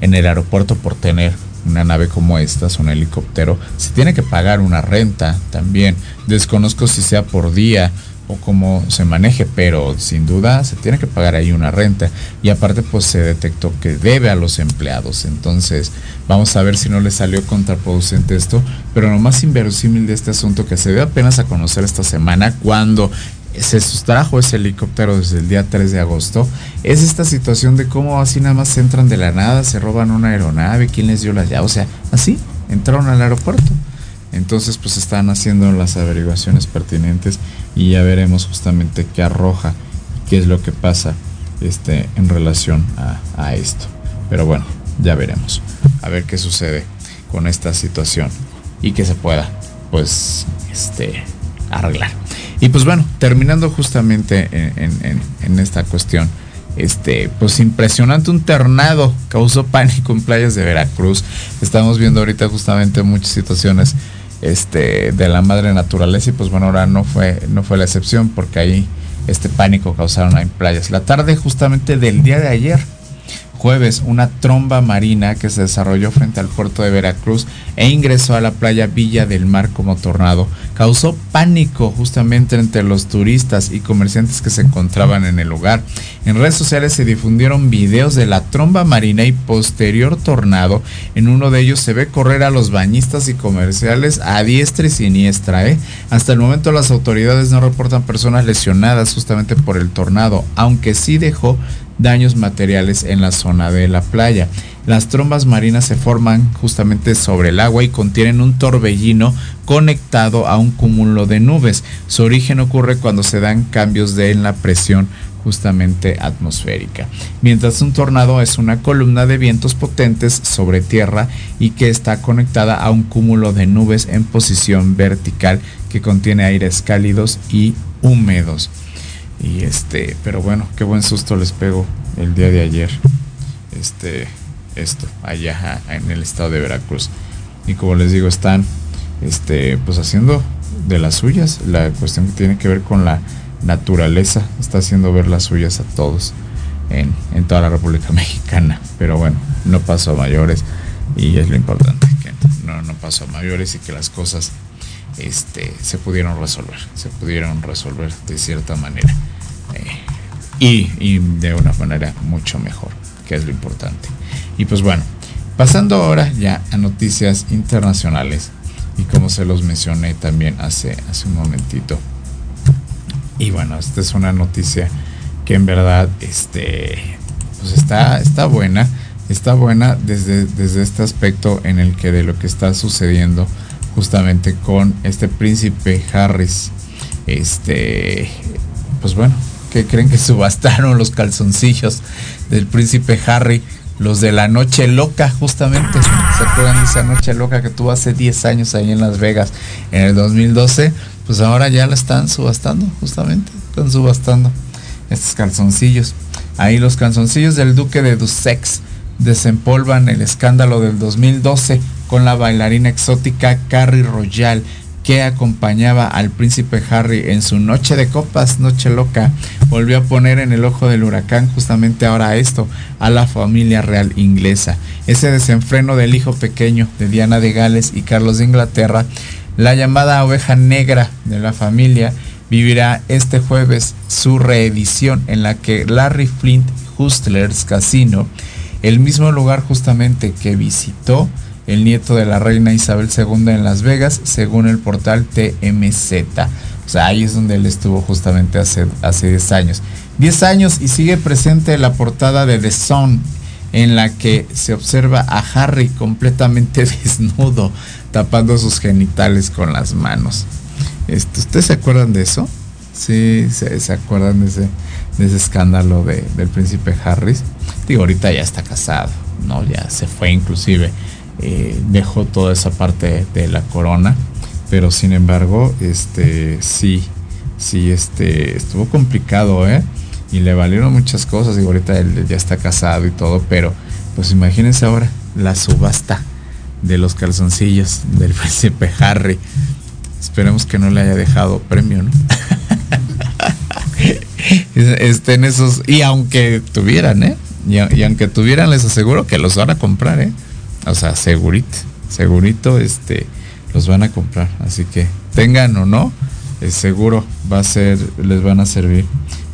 en el aeropuerto por tener una nave como esta, un helicóptero, se tiene que pagar una renta también. Desconozco si sea por día o cómo se maneje, pero sin duda se tiene que pagar ahí una renta. Y aparte pues se detectó que debe a los empleados, entonces vamos a ver si no le salió contraproducente esto, pero lo más inverosímil de este asunto que se dio apenas a conocer esta semana cuando se sustrajo ese helicóptero desde el día 3 de agosto, es esta situación de cómo así nada más entran de la nada, se roban una aeronave, quién les dio la llave, o sea, así entraron al aeropuerto. Entonces pues están haciendo las averiguaciones pertinentes y ya veremos justamente qué arroja y qué es lo que pasa este, en relación a, esto. Pero bueno, ya veremos. A ver qué sucede con esta situación y que se pueda pues este arreglar. Y pues bueno, terminando justamente en, esta cuestión, este, pues impresionante un tornado causó pánico en playas de Veracruz. Estamos viendo ahorita justamente muchas situaciones este, de la madre naturaleza y pues bueno, ahora no fue, no fue la excepción porque ahí este pánico causaron en playas. La tarde justamente del día de ayer jueves una tromba marina que se desarrolló frente al puerto de Veracruz e ingresó a la playa Villa del Mar como tornado. Causó pánico justamente entre los turistas y comerciantes que se encontraban en el lugar. En redes sociales se difundieron videos de la tromba marina y posterior tornado. En uno de ellos se ve correr a los bañistas y comerciales a diestra y siniestra. ¿eh? Hasta el momento las autoridades no reportan personas lesionadas justamente por el tornado, aunque sí dejó daños materiales en la zona de la playa. Las trombas marinas se forman justamente sobre el agua y contienen un torbellino conectado a un cúmulo de nubes. Su origen ocurre cuando se dan cambios de en la presión justamente atmosférica. Mientras un tornado es una columna de vientos potentes sobre tierra y que está conectada a un cúmulo de nubes en posición vertical que contiene aires cálidos y húmedos. Y este, pero bueno, qué buen susto les pego el día de ayer. Este, esto, allá en el estado de Veracruz. Y como les digo, están este, pues haciendo de las suyas. La cuestión que tiene que ver con la naturaleza está haciendo ver las suyas a todos en, en toda la República Mexicana. Pero bueno, no pasó a mayores y es lo importante, que no, no pasó a mayores y que las cosas este, se pudieron resolver, se pudieron resolver de cierta manera y, y, de una manera mucho mejor, que es lo importante. Y pues bueno, pasando ahora ya a noticias internacionales y como se los mencioné también hace, hace un momentito. Y bueno, esta es una noticia que en verdad este, pues está, está buena, está buena desde, desde este aspecto en el que de lo que está sucediendo justamente con este príncipe Harris. Este, pues bueno, que creen que subastaron los calzoncillos del príncipe Harry? Los de la noche loca, justamente. ¿Se acuerdan de esa noche loca que tuvo hace 10 años ahí en Las Vegas, en el 2012? Pues ahora ya la están subastando, justamente. Están subastando estos calzoncillos. Ahí los calzoncillos del duque de Dussex desempolvan el escándalo del 2012 con la bailarina exótica Carrie Royal que acompañaba al príncipe Harry en su noche de copas, noche loca, volvió a poner en el ojo del huracán justamente ahora esto, a la familia real inglesa. Ese desenfreno del hijo pequeño de Diana de Gales y Carlos de Inglaterra, la llamada oveja negra de la familia, vivirá este jueves su reedición en la que Larry Flint Hustlers Casino, el mismo lugar justamente que visitó, el nieto de la reina Isabel II en Las Vegas, según el portal TMZ. O sea, ahí es donde él estuvo justamente hace, hace 10 años. 10 años y sigue presente la portada de The Sun, en la que se observa a Harry completamente desnudo, tapando sus genitales con las manos. Este, ¿Ustedes se acuerdan de eso? Sí, se, acuerdan de ese, de ese escándalo de, del príncipe Harry. Digo, ahorita ya está casado, ¿no? Ya se fue inclusive eh, dejó toda esa parte de la corona, pero sin embargo, este sí, sí, este estuvo complicado, ¿eh? Y le valieron muchas cosas, y ahorita él ya está casado y todo, pero pues imagínense ahora la subasta de los calzoncillos del príncipe Harry. Esperemos que no le haya dejado premio, ¿no? Estén esos, y aunque tuvieran, ¿eh? Y, y, aunque tuvieran, les aseguro que los van a comprar, ¿eh? O sea, segurito, segurito, este, los van a comprar. Así que tengan o no, es seguro va a ser, les van a servir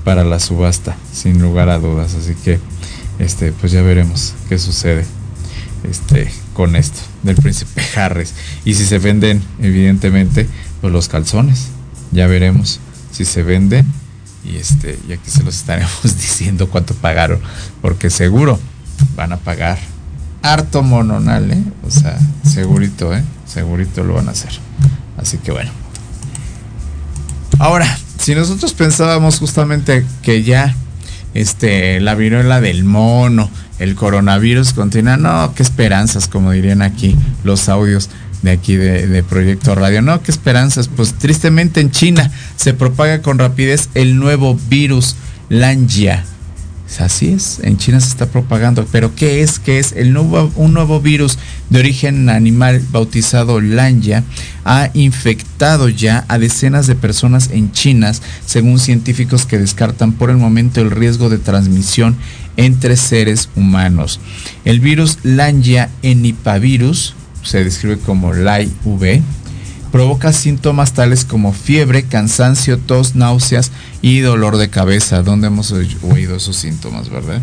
para la subasta, sin lugar a dudas. Así que, este, pues ya veremos qué sucede, este, con esto del príncipe Harris. Y si se venden, evidentemente, pues los calzones, ya veremos si se venden. Y este, y aquí se los estaremos diciendo cuánto pagaron, porque seguro van a pagar harto mononal, ¿eh? O sea, segurito, ¿eh? Segurito lo van a hacer. Así que bueno. Ahora, si nosotros pensábamos justamente que ya este, la viruela del mono, el coronavirus continúa, no, qué esperanzas, como dirían aquí los audios de aquí de, de, Proyecto Radio. No, qué esperanzas. Pues tristemente en China se propaga con rapidez el nuevo virus Langia Así es, en China se está propagando. Pero ¿qué es? ¿Qué es? El nuevo, un nuevo virus de origen animal bautizado Lanya ha infectado ya a decenas de personas en China, según científicos que descartan por el momento el riesgo de transmisión entre seres humanos. El virus Lanya enipavirus, se describe como LAI-V, provoca síntomas tales como fiebre, cansancio, tos, náuseas y dolor de cabeza. ¿Dónde hemos oído esos síntomas, verdad?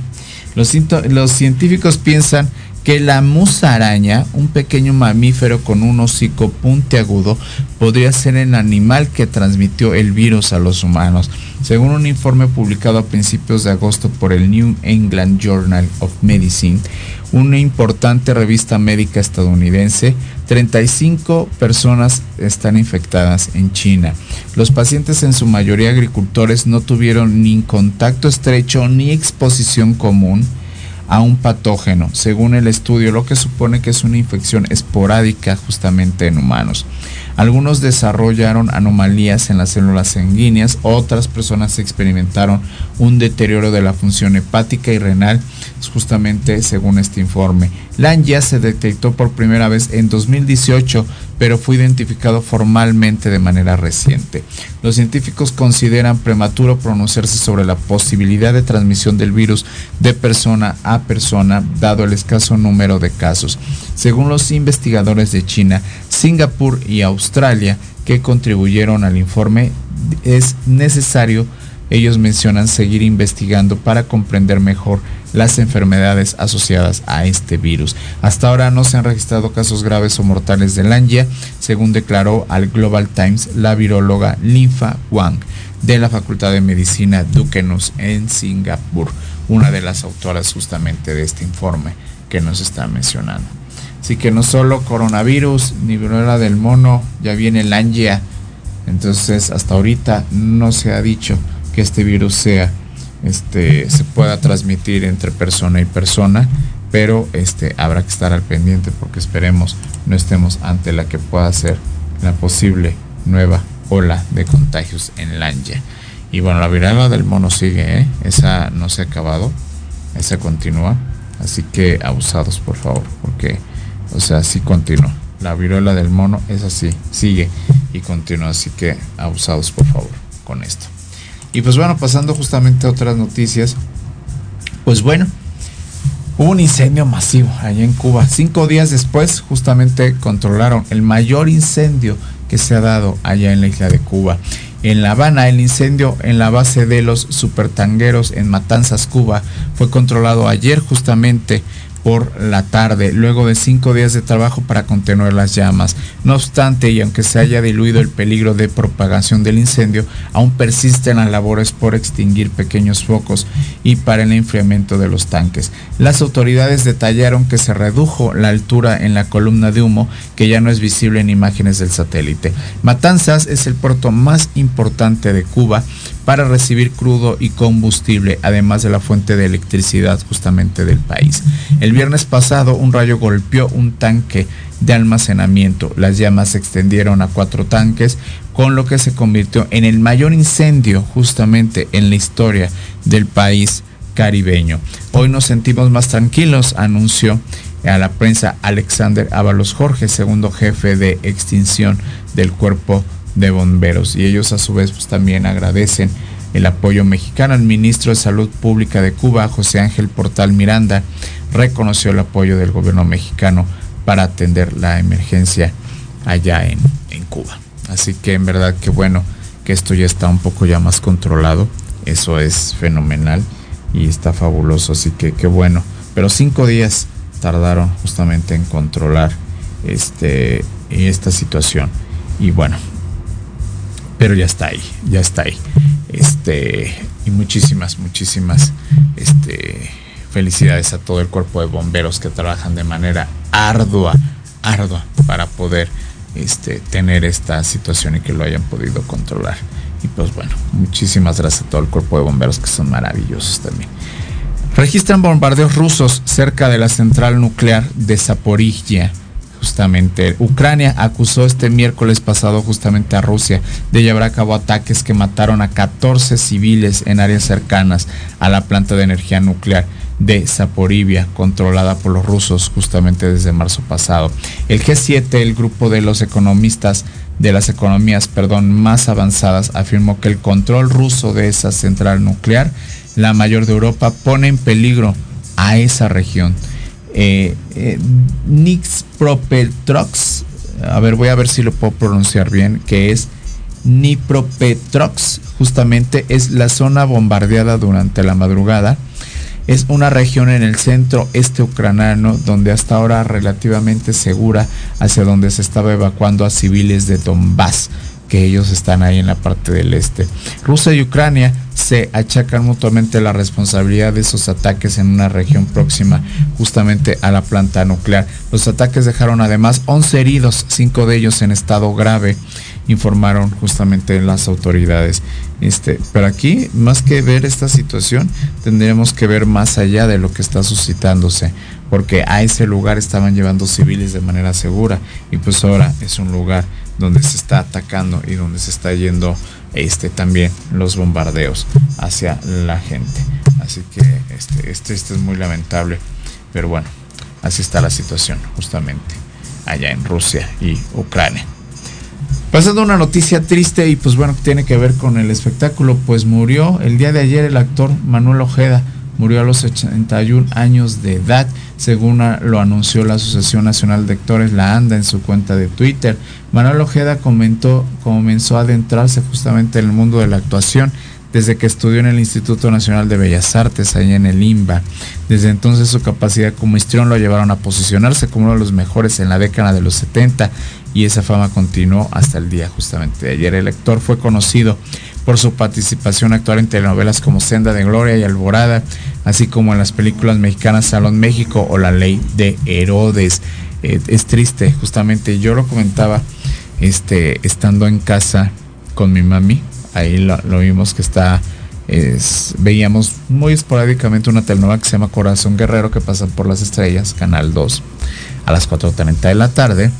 Los, los científicos piensan que la musaraña, un pequeño mamífero con un hocico puntiagudo, podría ser el animal que transmitió el virus a los humanos. Según un informe publicado a principios de agosto por el New England Journal of Medicine, una importante revista médica estadounidense, 35 personas están infectadas en China. Los pacientes, en su mayoría agricultores, no tuvieron ni contacto estrecho ni exposición común a un patógeno, según el estudio, lo que supone que es una infección esporádica justamente en humanos. Algunos desarrollaron anomalías en las células sanguíneas, otras personas experimentaron un deterioro de la función hepática y renal, justamente según este informe. ya se detectó por primera vez en 2018, pero fue identificado formalmente de manera reciente. Los científicos consideran prematuro pronunciarse sobre la posibilidad de transmisión del virus de persona a persona, dado el escaso número de casos. Según los investigadores de China, Singapur y Australia, que contribuyeron al informe, es necesario ellos mencionan seguir investigando para comprender mejor las enfermedades asociadas a este virus. Hasta ahora no se han registrado casos graves o mortales de Langia, según declaró al Global Times la viróloga Linfa Wang de la Facultad de Medicina Duquesne en Singapur, una de las autoras justamente de este informe que nos está mencionando. Así que no solo coronavirus ni viruela del mono, ya viene el angia. Entonces, hasta ahorita no se ha dicho que este virus sea este se pueda transmitir entre persona y persona, pero este habrá que estar al pendiente porque esperemos no estemos ante la que pueda ser la posible nueva ola de contagios en Landia. Y bueno, la viruela del mono sigue, ¿eh? esa no se ha acabado, esa continúa, así que abusados por favor, porque, o sea, sí continúa. La viruela del mono es así, sigue y continúa, así que abusados por favor con esto. Y pues bueno, pasando justamente a otras noticias, pues bueno, hubo un incendio masivo allá en Cuba. Cinco días después, justamente controlaron el mayor incendio que se ha dado allá en la isla de Cuba. En La Habana, el incendio en la base de los supertangueros en Matanzas, Cuba, fue controlado ayer justamente por la tarde, luego de cinco días de trabajo para contener las llamas. No obstante, y aunque se haya diluido el peligro de propagación del incendio, aún persisten las labores por extinguir pequeños focos y para el enfriamiento de los tanques. Las autoridades detallaron que se redujo la altura en la columna de humo, que ya no es visible en imágenes del satélite. Matanzas es el puerto más importante de Cuba para recibir crudo y combustible, además de la fuente de electricidad justamente del país. El viernes pasado un rayo golpeó un tanque de almacenamiento. Las llamas se extendieron a cuatro tanques, con lo que se convirtió en el mayor incendio justamente en la historia del país caribeño. Hoy nos sentimos más tranquilos, anunció a la prensa Alexander Ábalos Jorge, segundo jefe de extinción del cuerpo de bomberos y ellos a su vez pues, también agradecen el apoyo mexicano. El ministro de Salud Pública de Cuba, José Ángel Portal Miranda, reconoció el apoyo del gobierno mexicano para atender la emergencia allá en, en Cuba. Así que en verdad que bueno que esto ya está un poco ya más controlado. Eso es fenomenal y está fabuloso. Así que qué bueno. Pero cinco días tardaron justamente en controlar este, esta situación. Y bueno, pero ya está ahí, ya está ahí. Este, y muchísimas, muchísimas este, felicidades a todo el cuerpo de bomberos que trabajan de manera ardua, ardua para poder este, tener esta situación y que lo hayan podido controlar. Y pues bueno, muchísimas gracias a todo el cuerpo de bomberos que son maravillosos también. Registran bombardeos rusos cerca de la central nuclear de Zaporizhia justamente Ucrania acusó este miércoles pasado justamente a Rusia de llevar a cabo ataques que mataron a 14 civiles en áreas cercanas a la planta de energía nuclear de Zaporivia, controlada por los rusos justamente desde marzo pasado. El G7, el grupo de los economistas de las economías, perdón, más avanzadas, afirmó que el control ruso de esa central nuclear, la mayor de Europa, pone en peligro a esa región eh, eh, Nix Propetrox, a ver, voy a ver si lo puedo pronunciar bien, que es Nipropetrox, justamente es la zona bombardeada durante la madrugada. Es una región en el centro este ucraniano donde hasta ahora relativamente segura hacia donde se estaba evacuando a civiles de Donbass que ellos están ahí en la parte del este. Rusia y Ucrania se achacan mutuamente la responsabilidad de esos ataques en una región próxima justamente a la planta nuclear. Los ataques dejaron además 11 heridos, 5 de ellos en estado grave, informaron justamente las autoridades. Este, pero aquí, más que ver esta situación, tendremos que ver más allá de lo que está suscitándose, porque a ese lugar estaban llevando civiles de manera segura y pues ahora es un lugar donde se está atacando y donde se está yendo este también los bombardeos hacia la gente. Así que este, este, este es muy lamentable, pero bueno, así está la situación justamente allá en Rusia y Ucrania. Pasando una noticia triste y pues bueno, tiene que ver con el espectáculo, pues murió el día de ayer el actor Manuel Ojeda Murió a los 81 años de edad, según lo anunció la Asociación Nacional de Actores, la ANDA, en su cuenta de Twitter. Manuel Ojeda comentó, comenzó a adentrarse justamente en el mundo de la actuación desde que estudió en el Instituto Nacional de Bellas Artes, allá en el IMBA. Desde entonces su capacidad como histrión lo llevaron a posicionarse como uno de los mejores en la década de los 70 y esa fama continuó hasta el día justamente de ayer. El actor fue conocido por su participación actual en telenovelas como Senda de Gloria y Alborada, así como en las películas mexicanas Salón México o La Ley de Herodes. Eh, es triste, justamente yo lo comentaba este, estando en casa con mi mami, ahí lo, vimos que está es, veíamos muy esporádicamente una telenovela que se llama Corazón Guerrero que pasa por las estrellas, Canal 2, a las 4.30 de la tarde.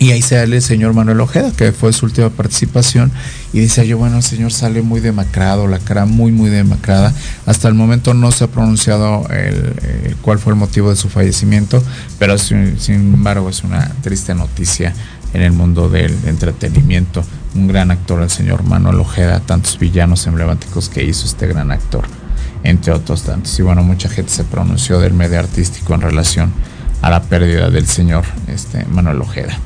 Y ahí sale el señor Manuel Ojeda, que fue su última participación, y dice yo, bueno, el señor sale muy demacrado, la cara muy, muy demacrada. Hasta el momento no se ha pronunciado el, el cuál fue el motivo de su fallecimiento, pero sin, sin embargo es una triste noticia en el mundo del entretenimiento. Un gran actor, el señor Manuel Ojeda, tantos villanos emblemáticos que hizo este gran actor, entre otros tantos. Y bueno, mucha gente se pronunció del medio artístico en relación a la pérdida del señor este, Manuel Ojeda.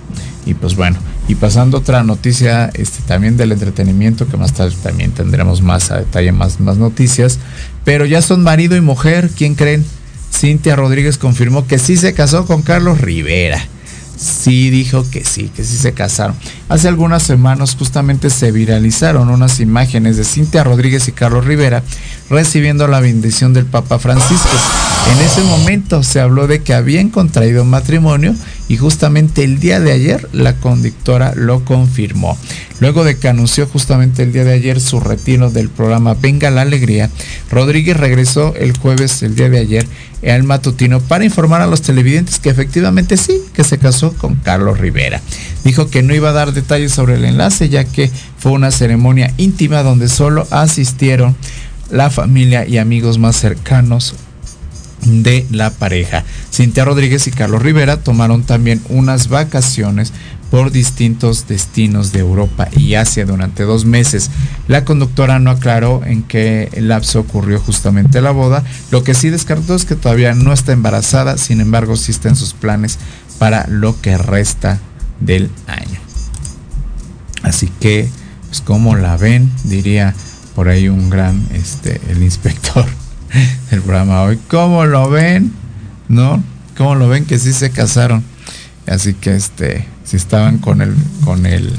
Y pues bueno, y pasando otra noticia este, también del entretenimiento, que más tarde también tendremos más a detalle, más, más noticias, pero ya son marido y mujer, ¿quién creen? Cintia Rodríguez confirmó que sí se casó con Carlos Rivera sí dijo que sí, que sí se casaron. Hace algunas semanas justamente se viralizaron unas imágenes de Cintia Rodríguez y Carlos Rivera recibiendo la bendición del Papa Francisco. En ese momento se habló de que habían contraído matrimonio y justamente el día de ayer la conductora lo confirmó. Luego de que anunció justamente el día de ayer su retiro del programa Venga la Alegría, Rodríguez regresó el jueves, el día de ayer, al matutino para informar a los televidentes que efectivamente sí, que se casó con Carlos Rivera. Dijo que no iba a dar detalles sobre el enlace ya que fue una ceremonia íntima donde solo asistieron la familia y amigos más cercanos de la pareja. Cintia Rodríguez y Carlos Rivera tomaron también unas vacaciones por distintos destinos de Europa y Asia durante dos meses. La conductora no aclaró en qué lapso ocurrió justamente la boda. Lo que sí descartó es que todavía no está embarazada, sin embargo sí está en sus planes para lo que resta del año. Así que, pues como la ven, diría por ahí un gran, este, el inspector del programa hoy. ¿Cómo lo ven? ¿No? ¿Cómo lo ven que sí se casaron? Así que este, si estaban con el, con el,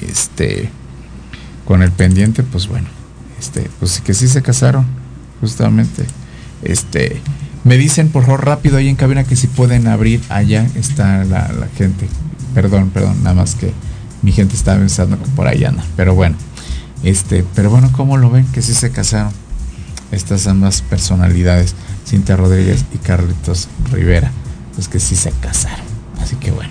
este, con el pendiente, pues bueno, este, pues que sí se casaron, justamente. Este, me dicen por favor rápido ahí en cabina que si pueden abrir allá está la, gente. Perdón, perdón, nada más que mi gente está pensando que por ahí anda. Pero bueno, este, pero bueno, ¿cómo lo ven? Que sí se casaron estas ambas personalidades, Cintia Rodríguez y Carlitos Rivera, pues que sí se casaron. Así que bueno,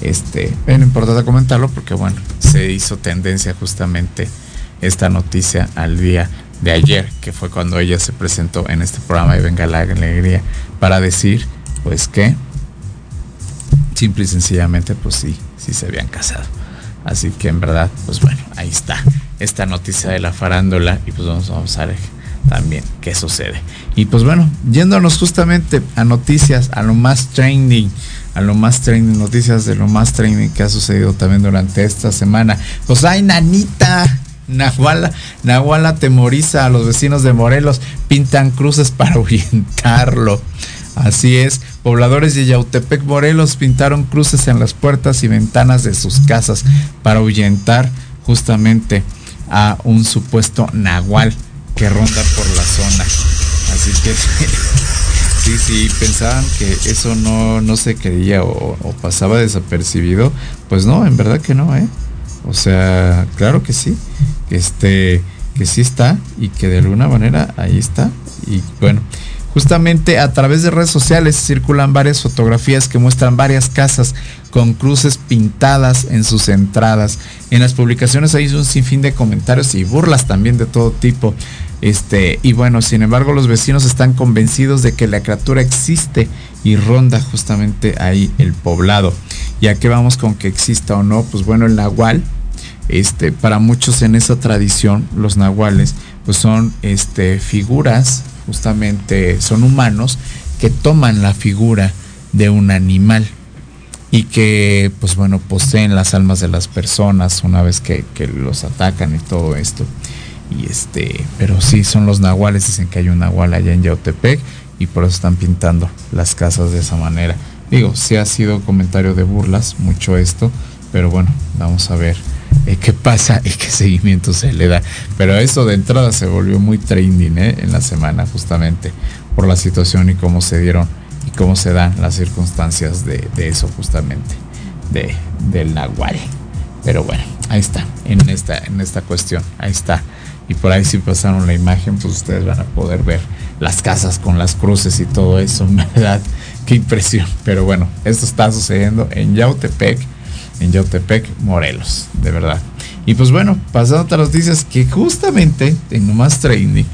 este, es importante comentarlo porque bueno, se hizo tendencia justamente esta noticia al día de ayer, que fue cuando ella se presentó en este programa y Venga la Alegría, para decir, pues que, simple y sencillamente, pues sí, sí se habían casado. Así que en verdad, pues bueno, ahí está esta noticia de la farándula y pues vamos, vamos a ver también qué sucede. Y pues bueno, yéndonos justamente a noticias, a lo más trending, a lo más trending, noticias de lo más trending que ha sucedido también durante esta semana. Pues hay nanita. Nahuala, Nahuala temoriza a los vecinos de Morelos, pintan cruces para ahuyentarlo. Así es, pobladores de Yautepec, Morelos pintaron cruces en las puertas y ventanas de sus casas para ahuyentar justamente a un supuesto nahual que ronda por la zona. Así que sí, sí, pensaban que eso no, no se creía o, pasaba desapercibido. Pues no, en verdad que no, ¿eh? O sea, claro que sí. Este, que sí está y que de alguna manera ahí está. Y bueno, justamente a través de redes sociales circulan varias fotografías que muestran varias casas con cruces pintadas en sus entradas. En las publicaciones hay un sinfín de comentarios y burlas también de todo tipo. Este, y bueno, sin embargo, los vecinos están convencidos de que la criatura existe y ronda justamente ahí el poblado. Ya que vamos con que exista o no, pues bueno, el nahual, este, para muchos en esa tradición, los nahuales, pues son este, figuras, justamente son humanos que toman la figura de un animal y que, pues bueno, poseen las almas de las personas una vez que, que los atacan y todo esto. Y este, pero sí, son los nahuales, dicen que hay un nahual allá en Yautepec y por eso están pintando las casas de esa manera. Digo, sí ha sido comentario de burlas, mucho esto, pero bueno, vamos a ver eh, qué pasa y qué seguimiento se le da. Pero eso de entrada se volvió muy trending ¿eh? en la semana justamente por la situación y cómo se dieron y cómo se dan las circunstancias de, eso justamente, de, del Nahual. Pero bueno, ahí está, en esta, en esta cuestión, ahí está. Y por ahí si pasaron la imagen, pues ustedes van a poder ver las casas con las cruces y todo eso, ¿verdad? Qué impresión. Pero bueno, esto está sucediendo en Yautepec, en Yautepec, Morelos, de verdad. Y pues bueno, pasando a otras noticias que justamente en Nomás Training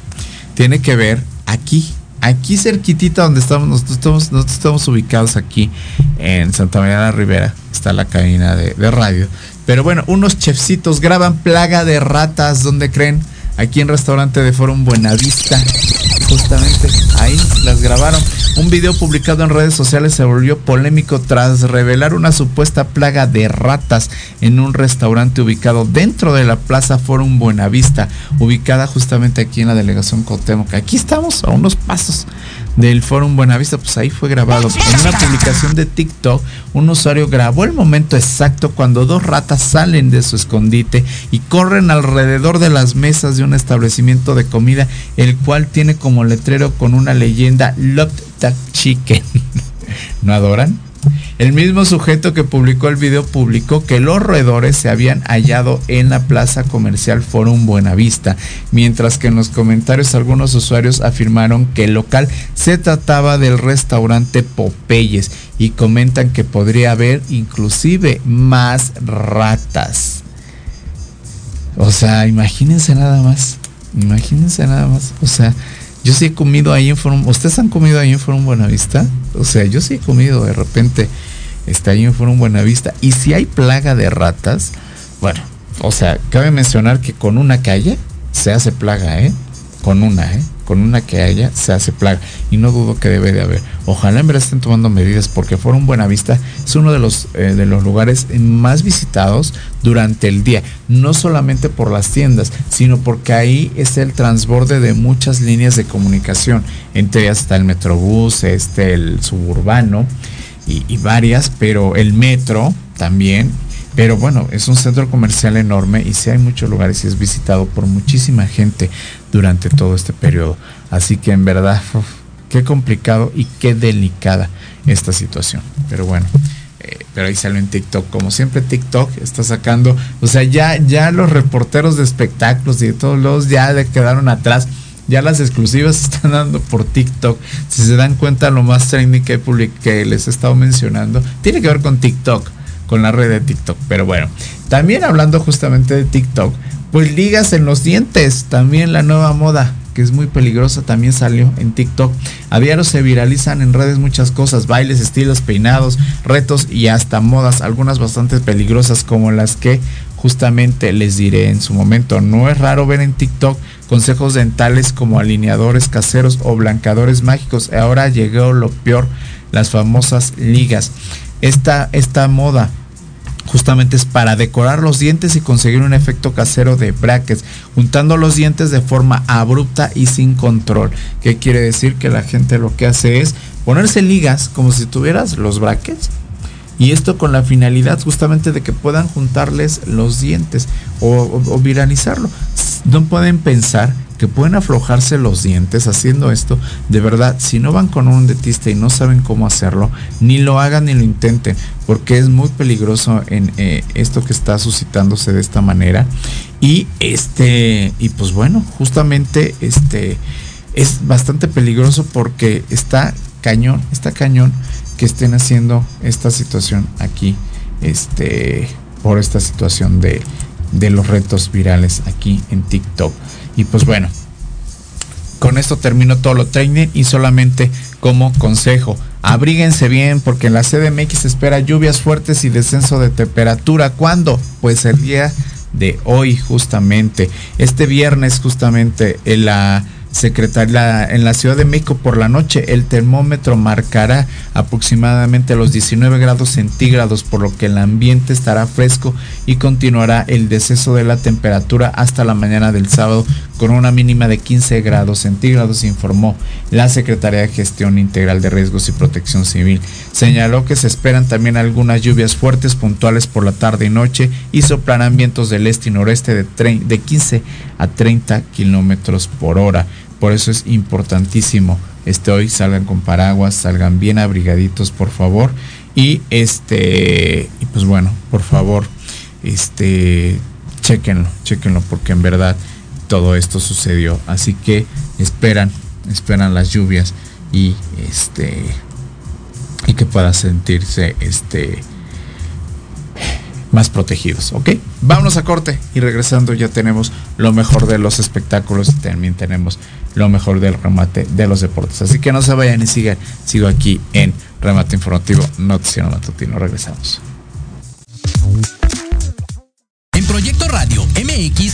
tiene que ver aquí, aquí cerquitita donde estamos, nosotros estamos, nosotros estamos ubicados aquí en Santa María de la Ribera, está la cabina de, de radio. Pero bueno, unos chefcitos graban plaga de ratas, ¿dónde creen? Aquí en restaurante de Forum Buenavista justamente ahí las grabaron. Un video publicado en redes sociales se volvió polémico tras revelar una supuesta plaga de ratas en un restaurante ubicado dentro de la Plaza Forum Buenavista, ubicada justamente aquí en la delegación Cautemoc. Aquí estamos a unos pasos del Forum Buenavista, pues ahí fue grabado. En una publicación de TikTok, un usuario grabó el momento exacto cuando dos ratas salen de su escondite y corren alrededor de las mesas de un establecimiento de comida, el cual tiene como letrero con una leyenda Love that Chicken. ¿No adoran? El mismo sujeto que publicó el video publicó que los roedores se habían hallado en la plaza comercial Forum Buenavista, mientras que en los comentarios algunos usuarios afirmaron que el local se trataba del restaurante Popeyes y comentan que podría haber inclusive más ratas. O sea, imagínense nada más, imagínense nada más, o sea, yo sí he comido ahí en Forum. ¿Ustedes han comido ahí en Forum Buenavista? O sea, yo sí he comido de repente está ahí en Forum Buenavista. Y si hay plaga de ratas, bueno, o sea, cabe mencionar que con una calle se hace plaga, ¿eh? Con una, ¿eh? Con una que haya, se hace plaga. Y no dudo que debe de haber. Ojalá en verdad estén tomando medidas porque Forum Buenavista es uno de los, eh, de los lugares más visitados durante el día. No solamente por las tiendas, sino porque ahí es el transborde de muchas líneas de comunicación. Entre ellas está el Metrobús, este, el suburbano y, y varias, pero el metro también pero bueno, es un centro comercial enorme y sí hay muchos lugares y es visitado por muchísima gente durante todo este periodo. Así que en verdad, qué complicado y qué delicada esta situación. Pero bueno, eh, pero ahí salió en TikTok. Como siempre TikTok está sacando, o sea, ya, ya los reporteros de espectáculos y de todos lados ya le quedaron atrás. Ya las exclusivas están dando por TikTok. Si se dan cuenta, lo más trending que, que les he estado mencionando tiene que ver con TikTok con la red de TikTok. Pero bueno, también hablando justamente de TikTok, pues ligas en los dientes, también la nueva moda que es muy peligrosa, también salió en TikTok. A diario se viralizan en redes muchas cosas, bailes, estilos, peinados, retos y hasta modas, algunas bastante peligrosas como las que justamente les diré en su momento. No es raro ver en TikTok consejos dentales como alineadores caseros o blancadores mágicos. Ahora llegó lo peor, las famosas ligas. Esta, esta moda justamente es para decorar los dientes y conseguir un efecto casero de brackets, juntando los dientes de forma abrupta y sin control. ¿Qué quiere decir? Que la gente lo que hace es ponerse ligas como si tuvieras los brackets. Y esto con la finalidad justamente de que puedan juntarles los dientes o, o viralizarlo. No pueden pensar pueden aflojarse los dientes haciendo esto, de verdad, si no van con un dentista y no saben cómo hacerlo, ni lo hagan ni lo intenten, porque es muy peligroso en eh, esto que está suscitándose de esta manera. Y este, y pues bueno, justamente este es bastante peligroso porque está cañón, está cañón que estén haciendo esta situación aquí, este, por esta situación de, de los retos virales aquí en TikTok. Y pues bueno, con esto termino todo lo training y solamente como consejo, abríguense bien porque en la CDMX se espera lluvias fuertes y descenso de temperatura. ¿Cuándo? Pues el día de hoy justamente. Este viernes justamente en la secretaria en la Ciudad de México por la noche el termómetro marcará aproximadamente los 19 grados centígrados por lo que el ambiente estará fresco y continuará el deceso de la temperatura hasta la mañana del sábado con una mínima de 15 grados centígrados, informó la Secretaría de Gestión Integral de Riesgos y Protección Civil. Señaló que se esperan también algunas lluvias fuertes puntuales por la tarde y noche y soplarán vientos del este y noreste de, de 15 a 30 kilómetros por hora. Por eso es importantísimo este hoy salgan con paraguas, salgan bien abrigaditos, por favor. Y este, y pues bueno, por favor, este, chequenlo, chequenlo, porque en verdad todo esto sucedió. Así que esperan, esperan las lluvias y este, y que puedan sentirse este más protegidos, ¿ok? Vámonos a corte y regresando ya tenemos lo mejor de los espectáculos y también tenemos lo mejor del remate de los deportes. Así que no se vayan y sigan, sigo aquí en Remate Informativo Noticiero Matutino. Regresamos. En Proyecto Radio MX,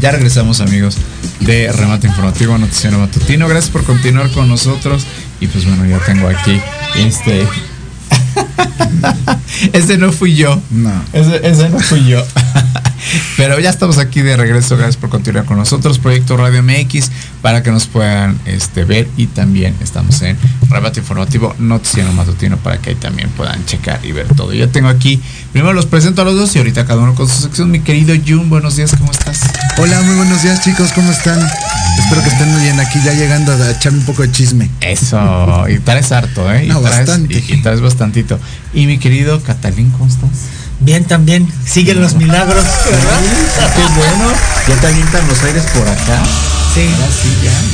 Ya regresamos amigos de Remate Informativo Noticiero Matutino. Gracias por continuar con nosotros. Y pues bueno, ya tengo aquí este. ese no fui yo. No. Ese, ese no fui yo. Pero ya estamos aquí de regreso. Gracias por continuar con nosotros. Proyecto Radio MX para que nos puedan este, ver. Y también estamos en Remate Informativo Noticiero Matutino para que ahí también puedan checar y ver todo. Yo tengo aquí, primero los presento a los dos y ahorita cada uno con su sección. Mi querido Jun, buenos días, ¿cómo estás? Hola, muy buenos días chicos, ¿cómo están? Espero que estén muy bien aquí ya llegando a echarme un poco de chisme. Eso, y traes harto, ¿eh? Y No, traes, bastante. Y, y traes bastantito. Y mi querido Catalín, ¿cómo estás? Bien, también. Siguen los milagros. Qué bueno. Ya te avientan los aires por acá. Sí. Ahora sí,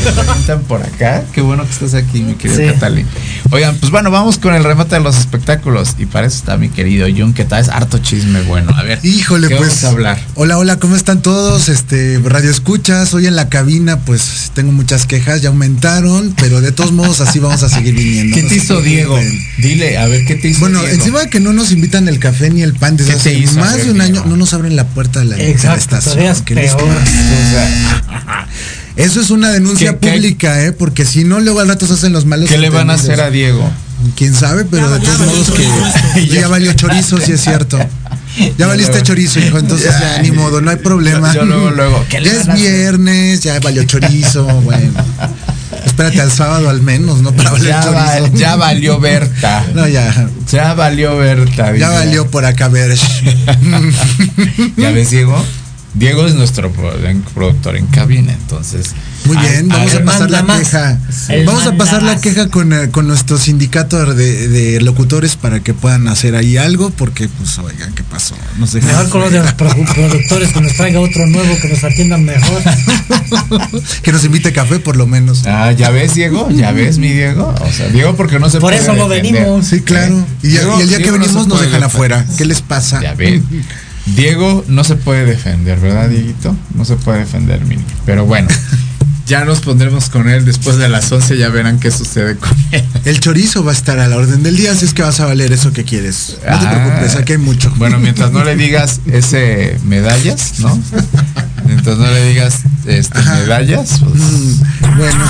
ya, ya preguntan por acá. Qué bueno que estás aquí, mi querido Sí. Catalín. Oigan, pues bueno, vamos con el remate de los espectáculos. Y para eso está mi querido Jun, que traes harto chisme bueno. A ver, Híjole, ¿qué pues. vamos a hablar? Hola, hola, ¿cómo están todos? Este, Radio Escuchas, hoy en la cabina, pues tengo muchas quejas, ya aumentaron, pero de todos modos así vamos a seguir viniendo. ¿Qué te hizo Diego? Dile, a ver, ¿qué te hizo Bueno, Diego? encima de que no nos invitan el café ni el pan desde ¿Qué te hace hizo? Más ver, de un Diego. año, no nos abren la puerta de la, de la Exacto, estación. es ¿Qué les peor. O sea, Eso es una denuncia ¿Qué- qué- pública, ¿eh? Porque si no, luego al rato se hacen los malos. ¿Qué le van a hacer a Diego? Quién sabe, pero de todos modos que ya valió chorizo, si es cierto. Ya valiste chorizo, hijo, entonces ya ni modo, no hay problema. Yo- yo luego, luego, ¿qué le Ya es viernes, ya valió chorizo, bueno. Espérate al sábado al menos, ¿no? Para valer Ya, va- chorizo. ya valió Berta. No, ya. Ya valió Berta. Ya valió por acá ver. ¿Ya ves, Diego? Diego es nuestro productor en cabina, entonces. Muy bien, vamos a pasar la más. queja. El Vamos a pasar la más. queja con, eh, con nuestro sindicato de, de locutores para que puedan hacer ahí algo, porque pues oigan, ¿qué pasó? Mejor con los de los pro- productores que nos traiga otro nuevo, que nos atiendan mejor. que nos invite café por lo menos. Ah, ya ves, Diego, ya ves, mi Diego. O sea, Diego, porque no se Por puede eso no defender. venimos. Sí, claro. Y, Diego- y el día que Diego venimos nos dejan defender. afuera. ¿Qué les pasa? Ya ves. Diego no se puede defender, ¿verdad, Dieguito? No se puede defender, mini. Pero bueno, ya nos pondremos con él después de las 11, ya verán qué sucede con él. El chorizo va a estar a la orden del día, así es que vas a valer eso que quieres. No te Ah. preocupes, aquí hay mucho. Bueno, mientras no le digas ese medallas, ¿no? Mientras no le digas este, medallas, pues, Mm, bueno,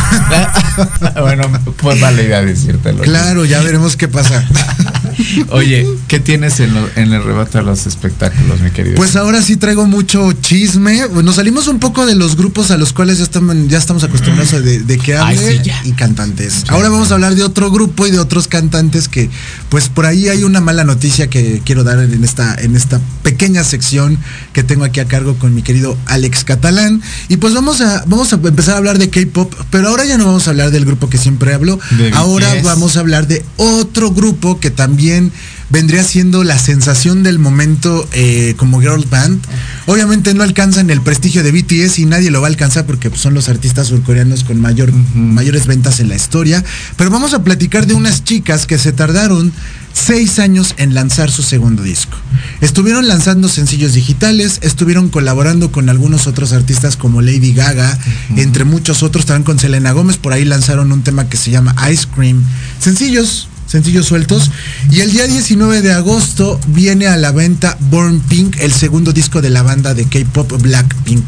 bueno, pues vale idea decírtelo. claro, ya veremos qué pasa. Oye, ¿qué tienes en, lo- en el rebate de los espectáculos, mi querido? Pues ahora sí traigo mucho chisme. Nos salimos un poco de los grupos a los cuales ya estamos, ya estamos acostumbrados a de, de que Ay, hable sí, y cantantes. Ahora vamos a hablar de otro grupo y de otros cantantes que, pues por ahí hay una mala noticia que quiero dar en esta, en esta pequeña sección que tengo aquí a cargo con mi querido Alex Catalán. Y pues vamos a, vamos a empezar a hablar de K-pop, pero ahora ya no vamos a hablar del grupo que siempre hablo. De Ahora BTS. vamos a hablar de otro grupo que también vendría siendo la sensación del momento eh, como girl band. Obviamente no alcanzan el prestigio de BTS y nadie lo va a alcanzar porque pues, son los artistas surcoreanos con mayor, mayores ventas en la historia. Pero vamos a platicar de unas chicas que se tardaron seis años en lanzar su segundo disco. Estuvieron lanzando sencillos digitales, estuvieron colaborando con algunos otros artistas como Lady Gaga, entre muchos otros, también con Selena Gómez, por ahí lanzaron un tema que se llama Ice Cream. Sencillos, sencillos sueltos. Y el día 19 de agosto viene a la venta Born Pink, el segundo disco de la banda de K-Pop Blackpink.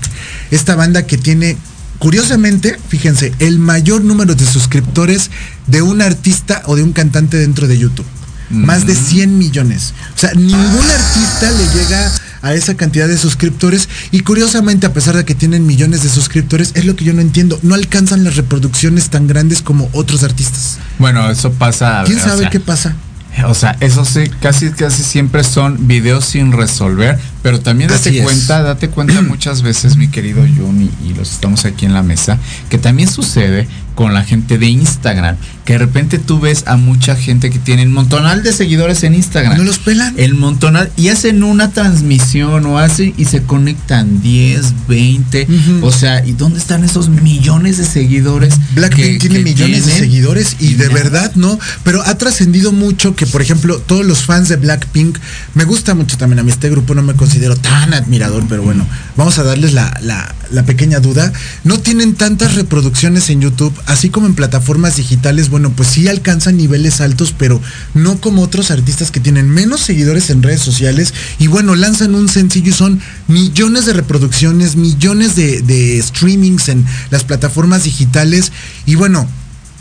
Esta banda que tiene, curiosamente, fíjense, el mayor número de suscriptores de un artista o de un cantante dentro de YouTube. Más de 100 millones. O sea, ningún artista le llega a esa cantidad de suscriptores y curiosamente a pesar de que tienen millones de suscriptores, es lo que yo no entiendo, no alcanzan las reproducciones tan grandes como otros artistas. Bueno, eso pasa. ¿Quién o sabe sea, qué pasa? O sea, eso sí, casi casi siempre son videos sin resolver, pero también date Así es. cuenta, date cuenta muchas veces, mi querido Jun, y, los estamos aquí en la mesa, que también sucede con la gente de Instagram, que de repente tú ves a mucha gente que tiene un montonal de seguidores en Instagram. ¿No los pelan? El montonal, y hacen una transmisión o hacen y se conectan 10, 20, Ujú. o sea, ¿y dónde están esos millones de seguidores? Blackpink tiene que millones de seguidores y, Y de nada. verdad no, pero ha trascendido mucho que, por ejemplo, todos los fans de Blackpink, me gusta mucho también a mí este grupo, no me considero tan admirador, pero bueno, vamos a darles la, la- la pequeña duda. No tienen tantas reproducciones en YouTube, así como en plataformas digitales, bueno, pues sí alcanzan niveles altos, pero no como otros artistas que tienen menos seguidores en redes sociales y bueno, lanzan un sencillo y son millones de reproducciones, millones de, de streamings en las plataformas digitales y bueno,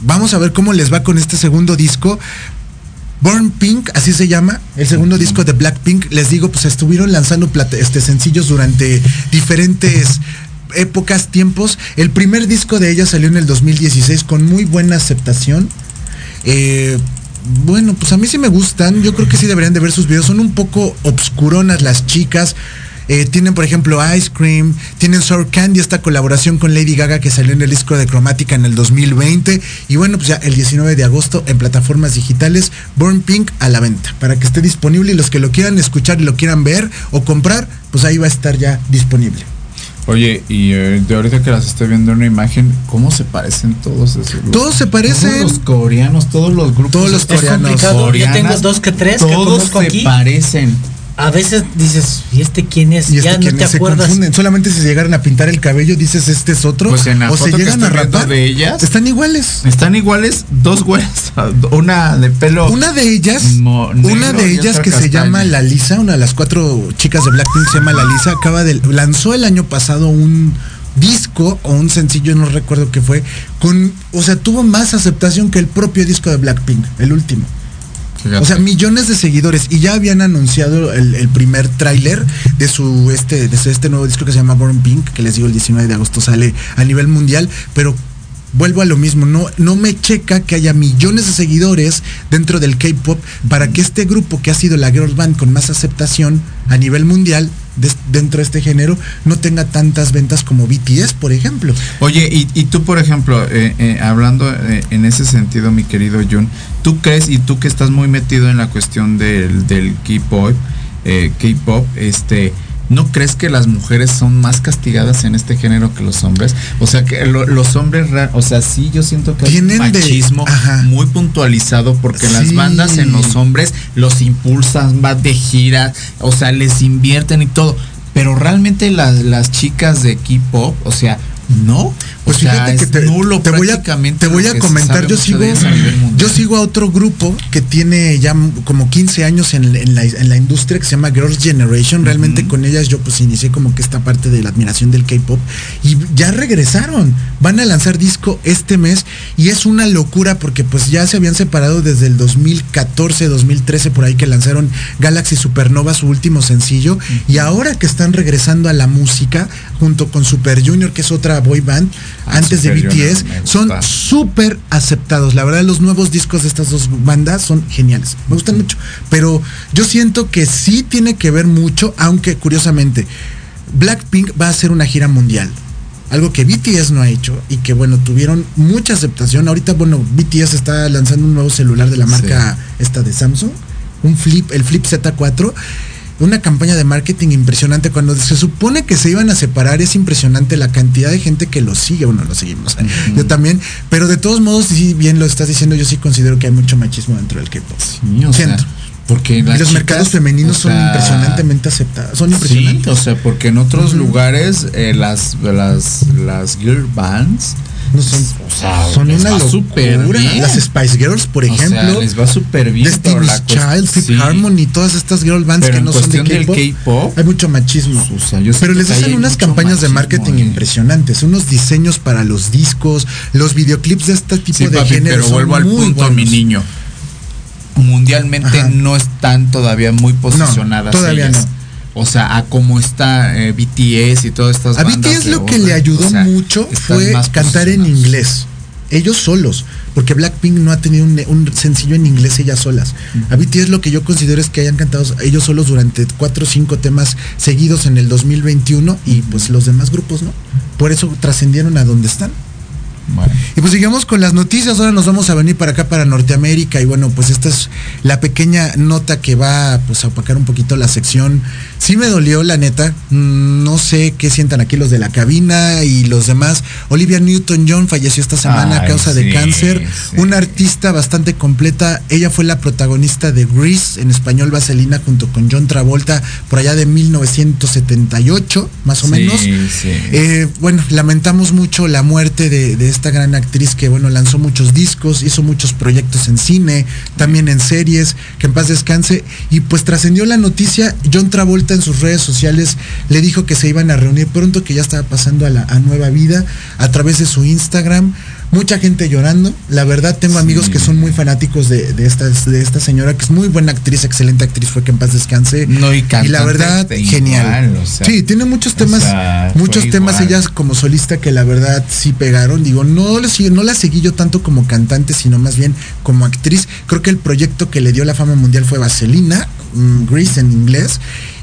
vamos a ver cómo les va con este segundo disco. Born Pink, así se llama, el segundo disco de Blackpink. Les digo, pues estuvieron lanzando este, sencillos durante diferentes épocas, tiempos. El primer disco de ella salió en el 2016 con muy buena aceptación. Eh, bueno, pues a mí sí me gustan. Yo creo que sí deberían de ver sus videos. Son un poco obscuronas las chicas. Eh, tienen, por ejemplo, Ice Cream. Tienen Sour Candy, esta colaboración con Lady Gaga que salió en el disco de Cromática en el 2020. Y bueno, pues ya el 19 de agosto en plataformas digitales, Born Pink a la venta. Para que esté disponible y los que lo quieran escuchar y lo quieran ver o comprar, pues ahí va a estar ya disponible. Oye, y eh, de ahorita que las estoy viendo en una imagen, ¿cómo se parecen todos esos grupos? Todos se parecen. Todos los coreanos, todos los grupos. Todos los coreanos. complicado. Yo coreanas, tengo dos que tres que Todos conozco se aquí. parecen. A veces dices, ¿y este quién es? Y ya este no que te se acuerdas. confunden. Solamente si se llegaran a pintar el cabello, dices este es otro. Pues en la o se que llegan a rapar. de ellas- Están iguales. Están iguales, dos güeyes, una de pelo. Una de ellas, negro una de ellas que se llama La Lisa, una de las cuatro chicas de Blackpink se llama La Lisa, acaba de lanzó el año pasado un disco o un sencillo, no recuerdo qué fue, con, o sea, tuvo más aceptación que el propio disco de Blackpink, el último. Fíjate. O sea, millones de seguidores y ya habían anunciado el, el primer tráiler de su este de su- este nuevo disco que se llama Born Pink, que les digo el 19 de agosto sale a nivel mundial, pero vuelvo a lo mismo, no no me checa que haya millones de seguidores dentro del K-pop para que este grupo que ha sido la girl band con más aceptación a nivel mundial dentro de este género no tenga tantas ventas como BTS, por ejemplo. Oye, y, y tú, por ejemplo, eh, eh, hablando eh, en ese sentido, mi querido Jun, ¿tú crees, y tú que estás muy metido en la cuestión del, del K-pop, eh, K-pop, este, ¿no crees que las mujeres son más castigadas en este género que los hombres? O sea, que lo- los hombres, o sea, sí, yo siento que hay de- machismo muy puntualizado porque las bandas en los hombres los impulsan, van de gira, o sea, les invierten y todo. Pero realmente las, las chicas de K-pop, o sea, no. Que te, nulo te voy a, te voy comentar, yo sigo, yo sigo a otro grupo que tiene ya como 15 años en, en la, en la industria que se llama Girls Generation. Realmente con ellas yo pues inicié como que esta parte de la admiración del K-pop y ya regresaron. Van a lanzar disco este mes y es una locura porque pues ya se habían separado desde el 2014, 2013 por ahí que lanzaron Galaxy Supernova su último sencillo y ahora que están regresando a la música junto con Super Junior que es otra boy band antes de BTS son súper aceptados. La verdad, los nuevos discos de estas dos bandas son geniales. Me gustan mucho. Pero yo siento que sí tiene que ver mucho, aunque curiosamente, Blackpink va a hacer una gira mundial. Algo que BTS no ha hecho y que bueno, tuvieron mucha aceptación. Ahorita, bueno, BTS está lanzando un nuevo celular de la marca esta de Samsung, un flip, el Flip Z4 una campaña de marketing impresionante. Cuando se supone que se iban a separar, es impresionante la cantidad de gente que lo sigue. Bueno, lo seguimos. Yo también. Pero de todos modos, si bien lo estás diciendo, yo sí considero que hay mucho machismo dentro del K-pop. Sí, o sea, porque los chicas, mercados femeninos o son impresionantemente aceptados. Son Sí, impresionantes. o sea, porque en otros lugares eh, las, las, las girl bands No son, o sea, son les una va bien. Las Spice Girls, por O sea, ejemplo. les va súper bien. Destiny's Child, Fifth sí, Harmony, todas estas girl bands Pero que no son de K-pop. Hay mucho machismo. o sea, yo Pero les hacen unas campañas de marketing eh. impresionantes, unos diseños para los discos, los videoclips de este tipo Sí, de papi, género. pero vuelvo al punto, mi niño. Mundialmente Ajá. no están todavía muy posicionadas. todavía ellas. no. O sea, a cómo está eh, BTS y todas estas A bandas BTS lo que le ayudó o sea, mucho fue cantar en inglés. Ellos solos, porque Blackpink no ha tenido un, un sencillo en inglés ellas solas. A BTS lo que yo considero es que hayan cantado ellos solos durante cuatro o cinco temas seguidos en el 2021 y pues los demás grupos no. Por eso trascendieron a donde están. Bueno. Y pues sigamos con las noticias, ahora nos vamos a venir para acá, para Norteamérica, y bueno, pues esta es la pequeña nota que va pues, a opacar un poquito la sección. Sí me dolió, la neta, Mm, no sé qué sientan aquí los de la cabina y los demás. Olivia Newton-John falleció esta semana a causa de cáncer, sí. una artista bastante completa, ella fue la protagonista de Grease, en español Vaselina, junto con John Travolta, por allá de 1978, más o Sí, menos. Eh, bueno, lamentamos mucho la muerte de, de esta gran actriz que, bueno, lanzó muchos discos, hizo muchos proyectos en cine, también en series, que en paz descanse. Y pues trascendió la noticia, John Travolta en sus redes sociales le dijo que se iban a reunir pronto, que ya estaba pasando a la nueva vida a través de su Instagram. Mucha gente llorando. La verdad, tengo amigos que son muy fanáticos de, de, esta, de esta señora, que es muy buena actriz, excelente actriz, fue que en paz descanse. No, y y la verdad, genial. igual, o sea, sí, tiene muchos o temas, sea, muchos temas igual. ellas como solista que la verdad sí pegaron. Digo, no, no la seguí yo tanto como cantante, sino más bien como actriz. Creo que el proyecto que le dio la fama mundial fue Vaselina, mm, Grease en inglés,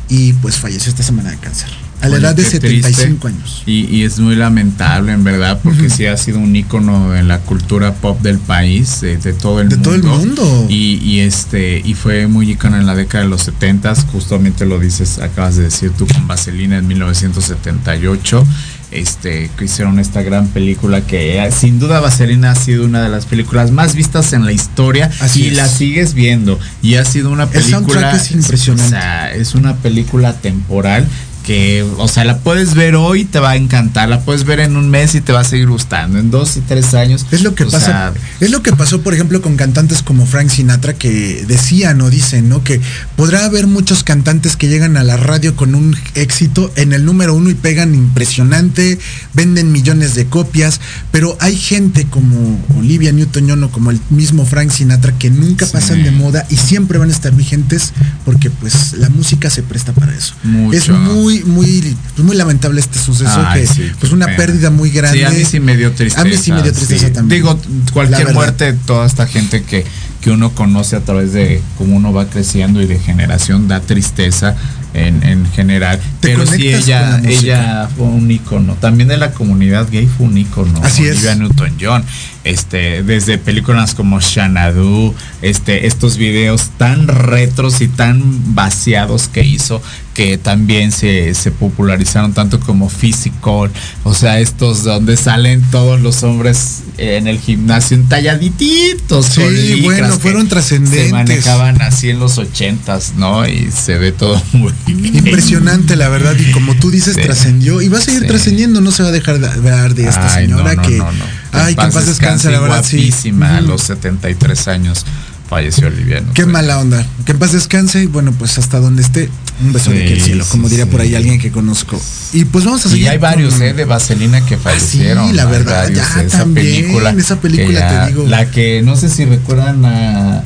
y pues falleció esta semana de cáncer. A la edad de qué 75 triste. años. Y, y es muy lamentable, en verdad, porque sí ha sido un ícono en la cultura pop del país, de, de todo el De mundo. todo el mundo. Y, y este, y fue muy ícono en la década de los 70 justamente lo dices, acabas de decir tú con Vaselina en 1978. Este, que hicieron esta gran película que eh, sin duda Vaselina ha sido una de las películas más vistas en la historia Así y es. la sigues viendo y ha sido una película es impresionante. o sea, es una película temporal que, o sea, la puedes ver hoy y te va a encantar, la puedes ver en un mes y te va a seguir gustando, en dos y tres años. Es lo que o pasa. sea, es lo que pasó, por ejemplo, con cantantes como Frank Sinatra que decían o dicen, ¿no? Que podrá haber muchos cantantes que llegan a la radio con un éxito en el número uno y pegan impresionante, venden millones de copias, pero hay gente como Olivia Newton-John o como el mismo Frank Sinatra que nunca Sí. pasan de moda y siempre van a estar vigentes porque pues la música se presta para eso. Mucho. Es muy, muy, pues, muy lamentable este suceso Ay, que sí, pues una pena. pérdida muy grande. Sí, a mí sí me dio tristeza. A mí sí me dio tristeza sí. también. Digo, cualquier muerte de toda esta gente que, que uno conoce a través de cómo uno va creciendo y de generación da tristeza en, en general. Pero sí, ella, ella fue un ícono. También de la comunidad gay fue un ícono. Así es. Olivia Newton-John. Este, desde películas como Xanadu, este, estos videos tan retros y tan vaciados que hizo que también se, se popularizaron tanto como Physical, o sea, estos donde salen todos los hombres en el gimnasio entalladitos. Sí, bueno, fueron trascendentes. Se manejaban así en los ochentas, ¿no? Y se ve todo muy Impresionante, la verdad, y como tú dices, Sí. trascendió y va a seguir Sí. trascendiendo, no se va a dejar de hablar de esta Ay, señora no, no, que, no, no. Ay, que en paz descanse, la verdad, sí. guapísima, a Ujú. los 73 años falleció Olivia. Qué mala onda. Que en paz descanse y bueno, pues hasta donde esté, un beso de Sí, que el cielo, como sí, diría por ahí sí. alguien que conozco. Y pues vamos a Y seguir. hay varios, con- ¿eh? De Vaselina que fallecieron. sí, la verdad, varios, ya, esa también, película. esa película, ya- te digo. La que, no sé si recuerdan a, a-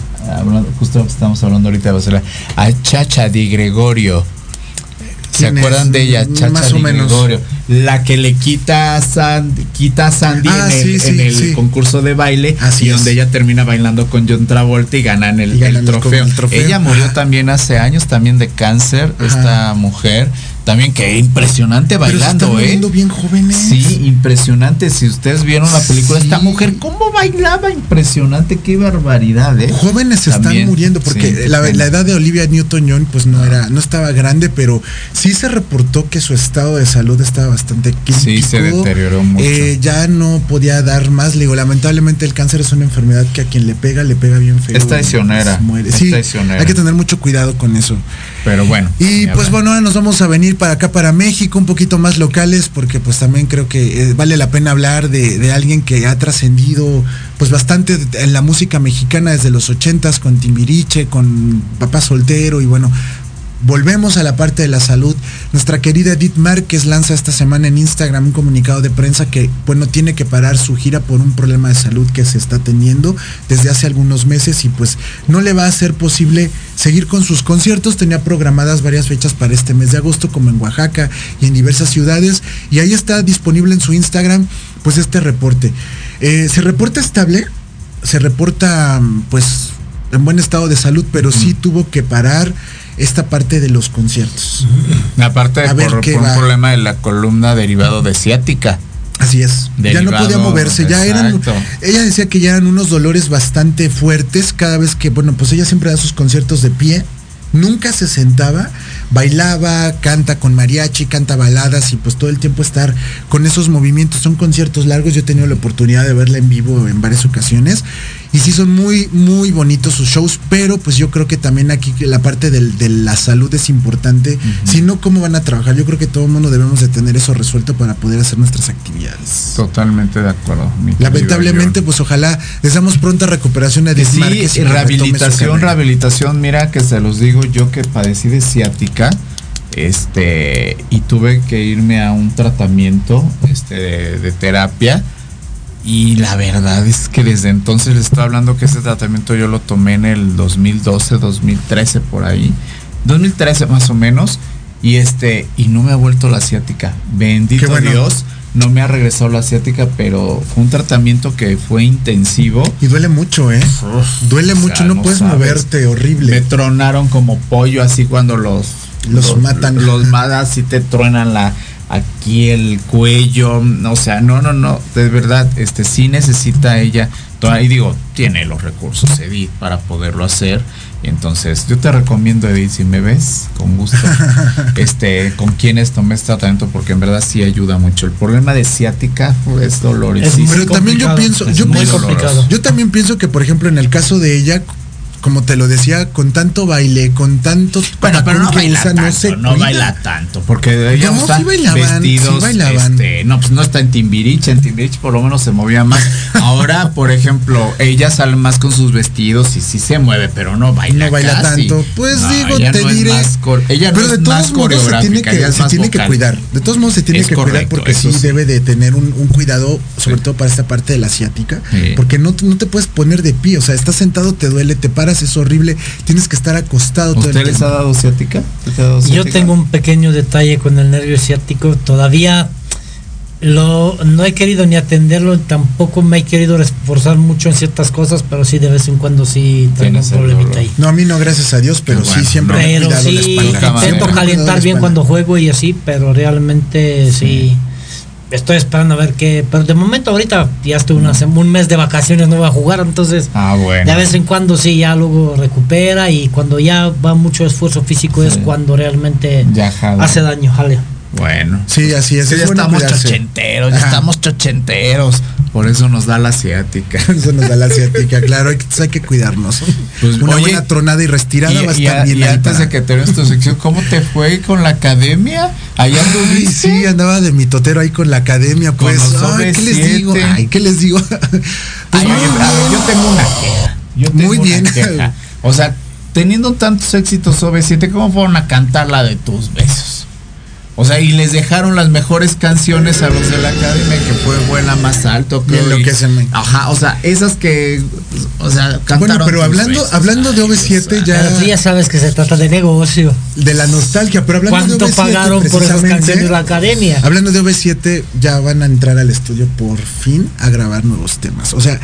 justo estamos hablando ahorita de Vaselina, a Chacha Di Gregorio. ¿Se ¿Quién acuerdan es? de ella? Chacha más o menos. Gregorio. La que le quita a Sandy, quita a Sandy Ah, en el, sí, en sí, el sí. concurso de baile Así y es. donde ella termina bailando con John Travolta y ganan el, Y ganan el el- trofeo. el trofeo. Ella murió Ajá. también hace años también de cáncer, Ajá. esta mujer. También que impresionante Pero se están bailando, ¿eh? bien jóvenes. Sí, impresionante. Si ustedes vieron la película, esta Sí. mujer, ¿cómo bailaba? Impresionante, qué barbaridad, ¿eh? Jóvenes se están muriendo porque sí, la, la edad de Olivia Newton-John pues no era no estaba grande, pero sí se reportó que su estado de salud estaba bastante crítico. Sí, se deterioró mucho. Eh, ya no podía dar más. Le digo, lamentablemente el cáncer es una enfermedad que a quien le pega le pega bien feo. Es traicionera, muere. es Sí, traicionera. hay que tener mucho cuidado con eso. Pero bueno. Y pues bueno, ahora nos vamos a venir para acá, para México, un poquito más locales, porque pues también creo que eh, vale la pena hablar de, de alguien que ha trascendido pues bastante en la música mexicana desde los ochentas con Timbiriche, con Papá Soltero y bueno. Volvemos a la parte de la salud. Nuestra querida Edith Márquez lanza esta semana en Instagram un comunicado de prensa que, bueno, tiene que parar su gira por un problema de salud que se está teniendo desde hace algunos meses y pues no le va a ser posible seguir con sus conciertos. Tenía programadas varias fechas para este mes de agosto, como en Oaxaca y en diversas ciudades. Y ahí está disponible en su Instagram, pues este reporte. Eh, se reporta estable, se reporta, pues, en buen estado de salud, pero sí tuvo que parar esta parte de los conciertos. Aparte ver por, por un problema de la columna derivado de ciática. Así es. ya no podía moverse, ya eran. Ella decía que ya eran unos dolores bastante fuertes cada vez que, bueno, pues ella siempre da sus conciertos de pie. Nunca se sentaba, bailaba, canta con mariachi, canta baladas y pues todo el tiempo estar con esos movimientos. Son conciertos largos, yo he tenido la oportunidad de verla en vivo en varias ocasiones y sí son muy, muy bonitos sus shows, pero pues yo creo que también aquí la parte del- de la salud es importante. Si no, ¿cómo van a trabajar? Yo creo que todo el mundo debemos de tener eso resuelto para poder hacer nuestras actividades. Totalmente de acuerdo. Lamentablemente, pues ojalá deseamos pronta recuperación a Edith Sí, Márquez y rehabilitación, rehabilitación. Mira que se los digo yo que padecí de ciática. Este, y tuve que irme a un tratamiento este, de, de terapia. Y la verdad es que desde entonces les estoy hablando que ese tratamiento yo lo tomé en el 2012, 2013 por ahí. 2013 más o menos. Y este, y no me ha vuelto la ciática. Bendito bueno. Dios. No me ha regresado la ciática, pero fue un tratamiento que fue intensivo. Y duele mucho, ¿eh? Duele O sea, mucho, no, no puedes sabes. moverte, horrible. Me tronaron como pollo así cuando los Los matan. Los matan, si te truenan la aquí el cuello, o sea, no, no, no, de verdad, este sí necesita ella, y digo, tiene los recursos Edith para poderlo hacer. Entonces, yo te recomiendo, Edith, si me ves, con gusto, este, con quienes tomes tratamiento, porque en verdad sí ayuda mucho. El problema de ciática pues, es dolorosísimo. Pero también yo pienso, yo pienso, yo también pienso que, por ejemplo, en el caso de ella, como te lo decía, con tanto baile, con tanto Bueno, pero no baila tanto, no se no baila tanto, porque ellos No, sí están bailaban, vestidos, sí bailaban. este, no, pues no está en Timbiriche, en Timbiriche por lo menos se movía más. Ahora, por ejemplo, ella sale más con sus vestidos y sí se mueve, pero no baila No baila casi. tanto. Pues No, digo, ella te diré. más ella no pero de todos modos se tiene que, se tiene cuidar. De todos modos se tiene Es que cuidar porque sí, sí. debe de tener un, un cuidado, sobre todo para esta parte de la asiática. Porque no, no te puedes poner de pie. O sea, estás sentado, te duele, te paras, es horrible. Tienes que estar acostado todo el ¿Usted les ha tiempo. dado ciática? ¿Les ha dado Yo tengo un pequeño detalle con el nervio ciático. Todavía lo, no he querido ni atenderlo, tampoco me he querido esforzar mucho en ciertas cosas, pero sí de vez en cuando sí tengo un problemita ahí. No, a mí no, gracias a Dios, pero Qué sí bueno, siempre no. me he Pero cuidado la sí, espalda. Intento calentar bien cuando juego y así, pero realmente sí. Estoy esperando a ver qué. Pero de momento ahorita ya una sem- un mes de vacaciones, no voy a jugar, entonces Ah, bueno. de vez en cuando sí, ya luego recupera y cuando ya va mucho esfuerzo físico es cuando realmente Ya hace daño, jale. Bueno. Sí, así es. Sí, es ya estamos cuidarse. chochenteros, ya estamos chochenteros. Por eso nos da la ciática. Eso nos da la asiática, claro, hay que, hay que cuidarnos. Pues, Una oye, buena tronada y retirada va a Y, y estar a- bien y antes de que termines tu sección, ¿cómo te fue con la academia? Allá anduviste. sí, andaba de mi totero ahí con la academia, pues. Ay, ¿qué les OV7. digo? Ay, ¿qué les digo? Pues Ay, a ver, yo tengo una queja. Yo tengo Muy una bien. queja. O sea, teniendo tantos éxitos OV7, ¿cómo fueron a cantar la de tus besos? O sea, y les dejaron las mejores canciones a los de la academia, que fue vuela más alto, Y creo. y- enloquécenme. Ajá, o sea, esas que, o sea, cantaron Bueno, pero hablando, hablando de Ay, OV7 o sea, ya Pero tú ya sabes que se trata de negocio. de la nostalgia, pero hablando ¿Cuánto de OV7 pagaron por esas canciones de la academia? Hablando de OV7, ya van a entrar al estudio por fin a grabar nuevos temas. O sea,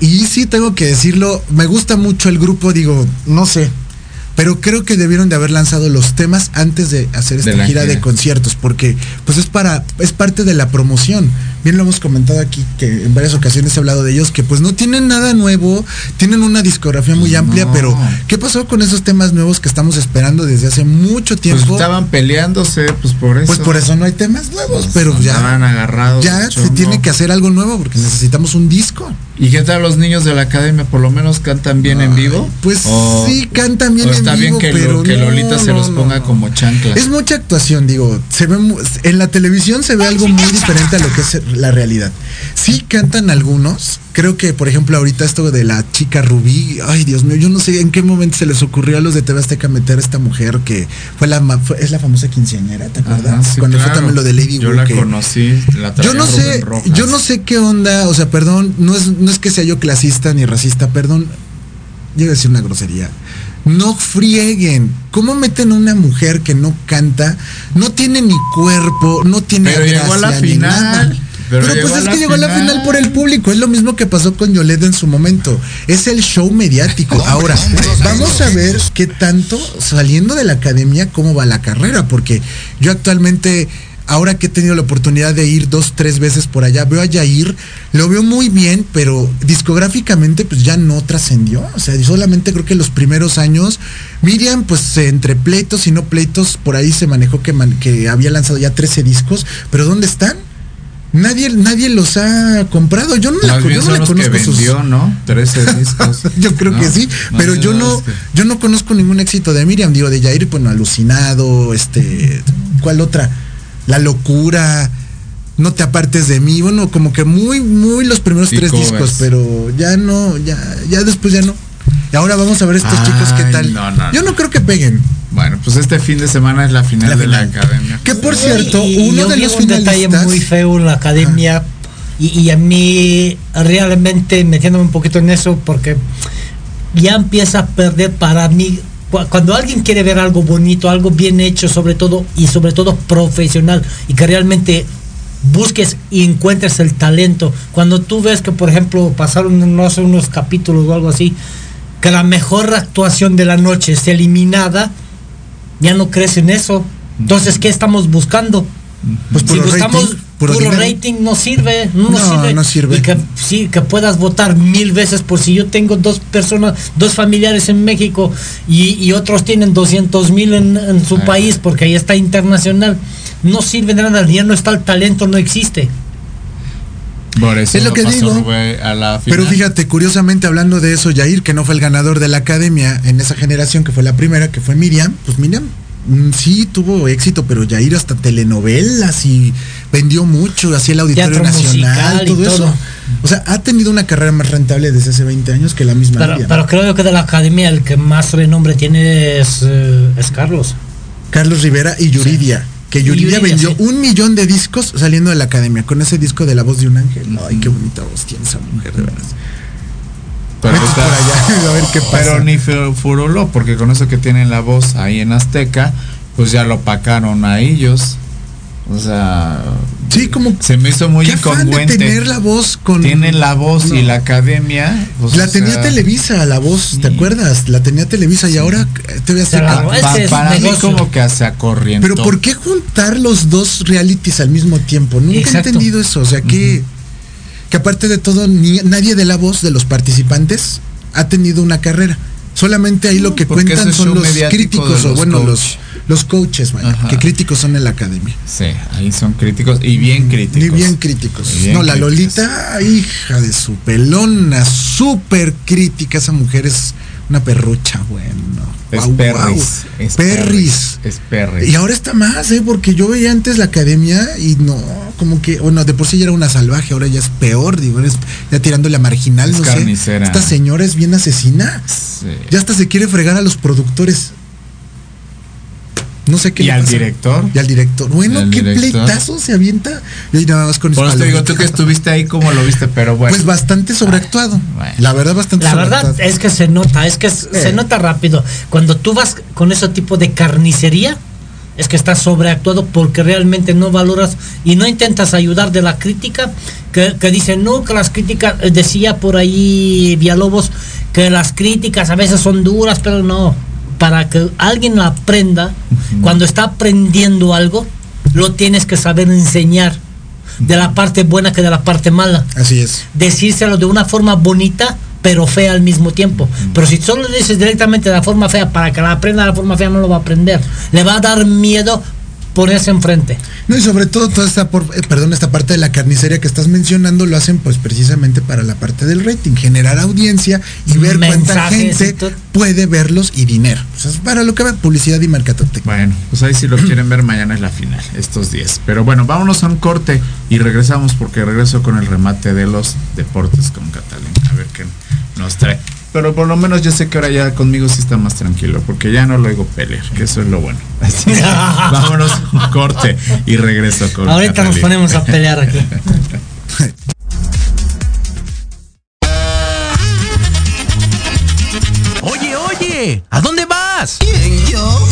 y sí tengo que decirlo, me gusta mucho el grupo, digo, no sé. Pero creo que debieron de haber lanzado los temas antes de hacer esta De la gira de gira. conciertos, porque pues es para, es parte de la promoción. Bien lo hemos comentado aquí, que en varias ocasiones he hablado de ellos, que pues no tienen nada nuevo, tienen una discografía muy amplia, No. pero ¿qué pasó con esos temas nuevos que estamos esperando desde hace mucho Pues tiempo? estaban peleándose, pues por eso. Pues por eso no hay temas nuevos, Pues pero ya, andaban agarrados. ya se tiene que hacer algo nuevo porque necesitamos un disco. ¿Y qué tal los niños de la academia? ¿Por lo menos cantan bien en vivo? Pues ¿O- sí, cantan bien en está vivo, bien que, lo- que no, Lolita se los ponga no. como chancla. Es mucha actuación, digo, se ve en la televisión se ve algo muy diferente a lo que es la realidad. Sí cantan algunos, creo que por ejemplo ahorita esto de la chica Rubí, ay Dios mío, yo no sé en qué momento se les ocurrió a los de TV Azteca meter a esta mujer que fue la fue- es la famosa quinceañera, ¿te acuerdas? Ajá, sí, Cuando fue también lo de Lady Yo Wu, la que- conocí, la yo no sé, yo no sé qué onda, o sea, perdón, no es, no es que sea yo clasista ni racista, perdón, iba a decir una grosería. No frieguen. ¿Cómo meten a una mujer que no canta? No tiene ni cuerpo, no tiene Pero llegó a la final. nada. Pero pues es que llegó a la final. por el público. Es lo mismo que pasó con Yolette en su momento. Es el show mediático. Ahora, vamos a ver qué tanto, saliendo de la academia, cómo va la carrera. Porque yo actualmente, ahora que he tenido la oportunidad de ir dos, tres veces por allá, veo a Yair, lo veo muy bien, pero discográficamente pues ya no trascendió. O sea, solamente creo que los primeros años, Miriam, pues entre pleitos y no pleitos, por ahí se manejó que, man- que había lanzado ya 13 discos, pero ¿dónde están? Nadie, nadie los ha comprado. Yo no la, yo no que conozco sus- vendió, ¿no? 13 discos. yo creo No, que sí, no, pero yo no, no, es que- yo no conozco ningún éxito de Miriam, digo, de Jair, bueno, alucinado, este, ¿cuál otra? La locura, no te apartes de mí, bueno, como que muy, muy los primeros tres discos, pero ya no, ya, ya después ya no. Y ahora vamos a ver estos Ay, chicos qué tal. no, no, yo no creo que peguen. Bueno, pues este fin de semana es la final La de la academia. Que por cierto, Y- y uno yo de vi los un detalle muy feo en la academia y, y a mí realmente metiéndome un poquito en eso porque ya empieza a perder para mí cu- cuando alguien quiere ver algo bonito, algo bien hecho, sobre todo y sobre todo profesional y que realmente busques y encuentres el talento. Cuando tú ves que por ejemplo pasaron no sé unos capítulos o algo así que la mejor actuación de la noche es eliminada ya no crees en eso. Entonces, ¿qué estamos buscando? Pues si buscamos rating, puro rating, no sirve, no, No, sirve. no sirve. Y que, sí, que puedas votar mil veces por si yo tengo dos personas, dos familiares en México y, y otros tienen 200 mil en, en su Ah. país porque ahí está internacional. No sirve de nada, ya no está el talento, no existe. Por eso Es lo que pasó digo. A la final. Pero fíjate, curiosamente hablando de eso, Yair, que no fue el ganador de la academia en esa generación, que fue la primera, que fue Miriam, pues Miriam mm, sí tuvo éxito, pero Yair hasta telenovelas y vendió mucho, hacía el Auditorio Teatro Nacional, todo, eso. O sea, ha tenido una carrera más rentable desde hace 20 años que la misma Pero, Miriam. pero creo que de la academia el que más renombre tiene es, eh, es Carlos. Carlos Rivera y Yuridia. Que Yuridia, Yuridia, vendió sí. un millón de discos saliendo de la academia con ese disco de La voz de un ángel. Ay, qué bonita voz tiene esa mujer, de veras. Pero, Vete está- por allá, a ver qué pasa. pero ni fu- furuló, porque con eso que tienen la voz ahí en Azteca, pues ya lo pacaron a ellos. O sea, Sí, como se me hizo muy qué afán de incongruente. tener la voz con Tienen la voz y No. la academia. pues, la tenía sea, Televisa, la voz, ¿te acuerdas? La tenía Televisa y ahora te voy a hacer. Pa- para mí negocio. como que se acorrientó. Pero ¿por qué juntar los dos realities al mismo tiempo? Nunca Exacto. he entendido eso. O sea, que, que aparte de todo, ni- nadie de la voz de los participantes ha tenido una carrera. Solamente ahí lo que cuentan son los críticos o bueno, coach. los, los coaches, vaya, Ajá. que críticos son en la academia. Sí, ahí son críticos y bien críticos. Ni bien críticos. Y bien no, la críticos. Lolita, hija de su pelona, súper crítica. Esa mujer es una perrucha, bueno. Es Guau, perris. guau. Es perris. Es perris. Y ahora está más, ¿eh? Porque yo veía antes la academia y no, como que, bueno, de por sí ya era una salvaje, ahora ya es peor, digo, es ya tirándole a marginal, Es no carnicera. sé. Esta señora es bien asesina. Sí. Ya hasta se quiere fregar a los productores. No sé qué ¿Y le al pasa. director? Y al director. Bueno, ¿Y al qué director? pleitazo se avienta. Y nada más con Por eso te digo, tú que estuviste ahí, ¿cómo lo viste? Pero bueno. Pues bastante sobreactuado. bueno. La verdad, bastante La verdad sobreactuado. es que se nota, es que Eh. se nota rápido. Cuando tú vas con ese tipo de carnicería, es que estás sobreactuado porque realmente no valoras y no intentas ayudar de la crítica, que, que dicen, no, que las críticas, eh, decía por ahí Villalobos, que las críticas a veces son duras, pero no. Para que alguien aprenda, cuando está aprendiendo algo, lo tienes que saber enseñar. De la parte buena que de la parte mala Así es. decírselo de una forma bonita pero fea al mismo tiempo. Pero si solo le dices directamente de la forma fea para que la aprenda de la forma fea no lo va a aprender. Le va a dar miedo ponerse enfrente. No, y sobre todo toda esta, por, eh, perdón, esta parte de la carnicería que estás mencionando lo hacen pues precisamente para la parte del rating, generar audiencia y ver cuánta gente puede verlos y dinero. O sea, es para lo que va publicidad y mercadotecnia. Bueno, pues ahí si lo quieren ver mañana es la final, estos días. Pero bueno, vámonos a un corte y regresamos porque regreso con el remate de los deportes con Catalina. A ver qué nos trae. Pero por lo menos yo sé que ahora ya conmigo sí está más tranquilo, porque ya no lo oigo pelear, que eso es lo bueno. Así que vámonos un corte y regreso con Ahorita nos ponemos a pelear aquí. Oye, oye, ¿a dónde vas? yo?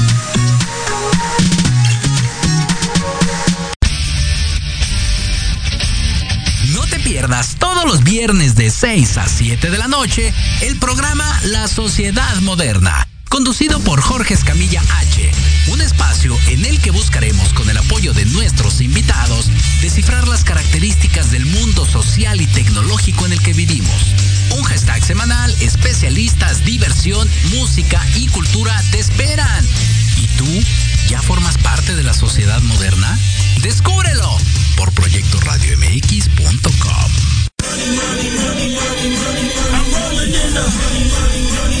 No te pierdas todos los viernes de 6 a 7 de la noche el programa La Sociedad Moderna, conducido por Jorge Escamilla H. Un espacio en el que buscaremos con el apoyo de nuestros invitados descifrar las características del mundo social y tecnológico en el que vivimos. Un hashtag semanal, especialistas, diversión, música y cultura te esperan. ¿Y tú ya formas parte de la sociedad moderna? ¡Descúbrelo! por proyectoradiomx.com.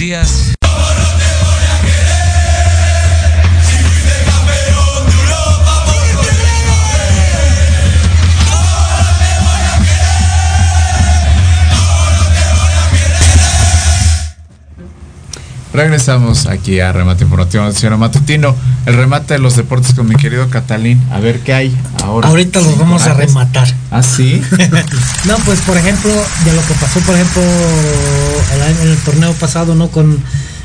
Días. Regresamos aquí a Remate Informativo Noticiero Matutino, el remate de los deportes con mi querido Catalín. A ver qué hay ahora. Ahorita los vamos a rematar. ¿Ah, sí? no, pues por ejemplo, de lo que pasó, por ejemplo, el en el torneo pasado, ¿no? Con